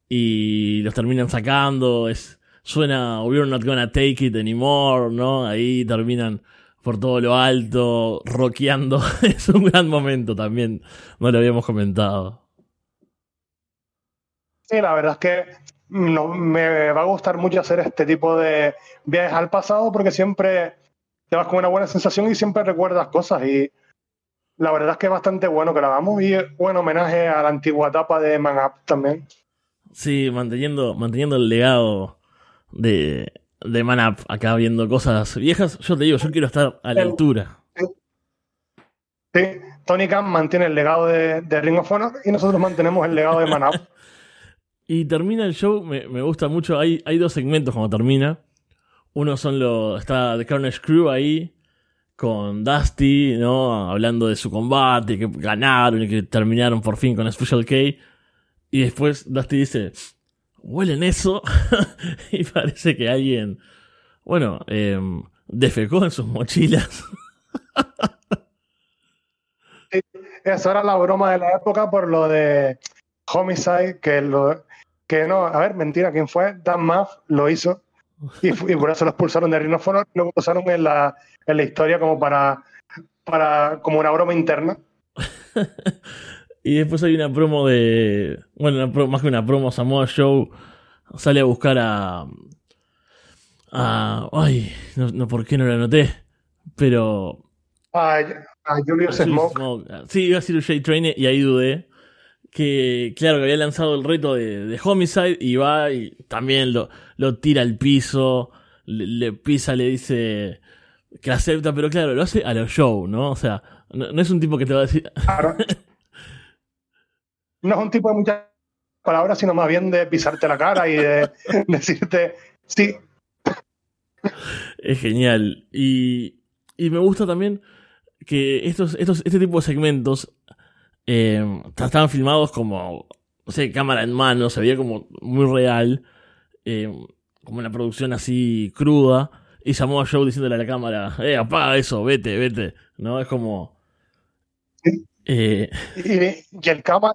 Speaker 1: Y los terminan sacando. Es, suena We're not gonna take it anymore, ¿no? Ahí terminan por todo lo alto, rockeando. es un gran momento también. No lo habíamos comentado.
Speaker 2: Sí, la verdad es que no, me va a gustar mucho hacer este tipo de viajes al pasado porque siempre te vas con una buena sensación y siempre recuerdas cosas y la verdad es que es bastante bueno que lo hagamos y buen homenaje a la antigua etapa de Man Up también.
Speaker 1: Sí, manteniendo, manteniendo el legado de, de Man Up, acá viendo cosas viejas. Yo te digo, yo quiero estar a la altura.
Speaker 2: Sí. sí. Tony Khan mantiene el legado de, de, Ring of Honor y nosotros mantenemos el legado de Man Up.
Speaker 1: Y termina el show, me, me gusta mucho. Hay, hay dos segmentos cuando termina. Uno son los. Está The Carnage Crew ahí. Con Dusty, ¿no? Hablando de su combate, que ganaron y que terminaron por fin con Special K. Y después Dusty dice: Huelen eso. y parece que alguien. Bueno, eh, defecó en sus mochilas.
Speaker 2: Esa era la broma de la época por lo de Homicide, que lo que no, a ver, mentira, ¿quién fue? Dan Muff lo hizo y, por eso lo expulsaron de Ring of Honor y lo usaron en la, en la historia como para, para como una broma interna.
Speaker 1: Y después hay una promo de. Bueno, una más que una promo, Samoa Show sale a buscar a. a ay, no, no, ¿por qué no lo anoté? Pero.
Speaker 2: A, a Julius Smoke.
Speaker 1: Smoke. Sí, iba a decir Jay Trainer y ahí dudé. Que, claro, que había lanzado el reto de, de Homicide y va y también lo, lo tira al piso, le, le pisa, le dice que acepta, pero claro, lo hace a los show, ¿no? O sea, no, no es un tipo que te va a decir,
Speaker 2: Claro. No es un tipo de muchas palabras, sino más bien de pisarte la cara y de decirte, sí,
Speaker 1: Es genial. Y, y me gusta también que estos, estos, este tipo de segmentos eh, estaban filmados como, no sé, cámara en mano, se veía como muy real, eh, como una producción así cruda. Y llamó a Joe diciéndole a la cámara, eh, apaga eso, vete, vete. ¿No? Es como... Eh,
Speaker 2: y, y el cámara.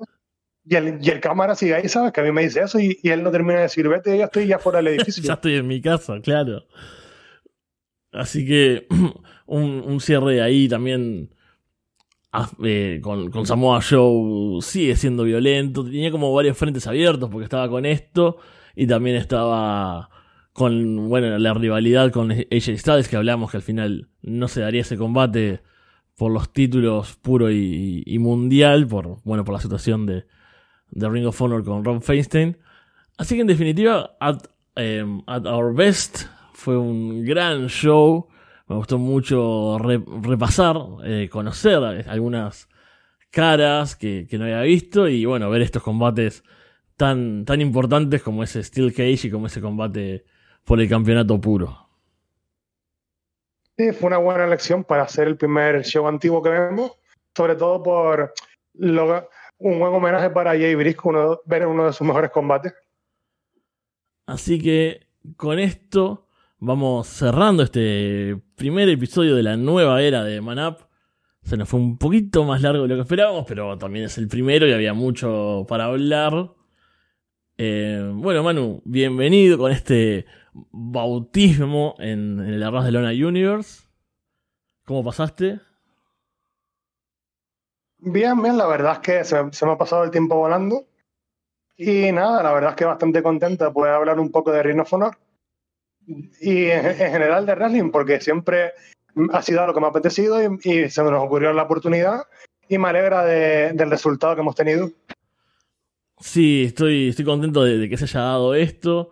Speaker 2: Y el, y el cámara sigue ahí, ¿sabes? Que a mí me dice eso y, y él no termina de decir, vete, ya estoy ya fuera del edificio.
Speaker 1: ya estoy en mi casa, claro. Así que un, un cierre ahí también ah, eh, con, con Samoa Joe sigue siendo violento. Tenía como varios frentes abiertos porque estaba con esto y también estaba con bueno la rivalidad con AJ Styles que hablamos que al final no se daría ese combate por los títulos puro y, mundial por bueno por la situación de, de Ring of Honor con Ron Feinstein. Así que en definitiva, at, eh, at Our Best fue un gran show. Me gustó mucho re- repasar, eh, conocer algunas caras que, que no había visto y bueno, ver estos combates tan, tan importantes como ese Steel Cage y como ese combate por el campeonato puro.
Speaker 2: Sí, fue una buena elección para hacer el primer show antiguo que vemos, sobre todo por lo- un buen homenaje para Jay Briscoe, uno, ver uno de sus mejores combates.
Speaker 1: Así que con esto vamos cerrando este primer episodio de la nueva era de Manap. Se nos fue un poquito más largo de lo que esperábamos, pero también es el primero y había mucho para hablar. Eh, bueno, Manu, bienvenido con este bautismo en, en el Arras de Lona Universe. ¿Cómo pasaste?
Speaker 2: Bien, bien, la verdad es que se, se me ha pasado el tiempo volando. Y nada, la verdad es que bastante contenta de poder hablar un poco de Ring of Honor. Y en, en general de wrestling, porque siempre ha sido lo que me ha apetecido y, y se nos ocurrió la oportunidad. Y me alegra de- del resultado que hemos tenido.
Speaker 1: Sí, estoy, estoy contento de, de que se haya dado esto.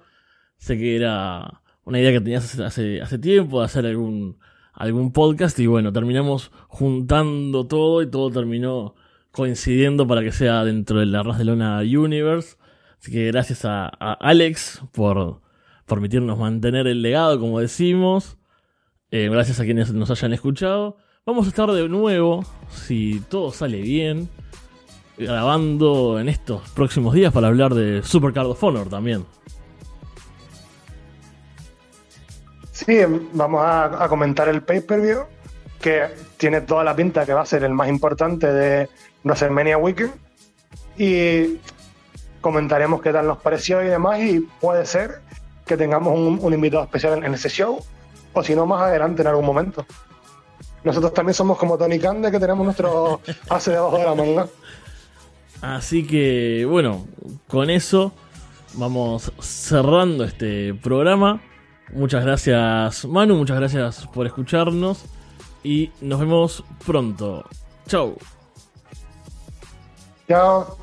Speaker 1: Sé que era una idea que tenías hace, hace, tiempo de hacer algún, algún podcast y bueno, terminamos juntando todo y todo terminó coincidiendo para que sea dentro de la Ras de Lona Universe. Así que gracias a, a Alex por permitirnos mantener el legado, como decimos. Eh, gracias a quienes nos hayan escuchado. Vamos a estar de nuevo, si todo sale bien, grabando en estos próximos días para hablar de Super Card of Honor también.
Speaker 2: Sí, vamos a, a comentar el pay-per-view, que tiene toda la pinta que va a ser el más importante de WrestleMania Weekend. Y comentaremos qué tal nos pareció y demás. Y puede ser que tengamos un, un invitado especial en, en ese show, o si no, más adelante en algún momento. Nosotros también somos como Tony Cande, que tenemos nuestro hace debajo de la manga.
Speaker 1: Así que, bueno, con eso vamos cerrando este programa. Muchas gracias, Manu, muchas gracias por escucharnos y nos vemos pronto. Chau.
Speaker 2: Chao.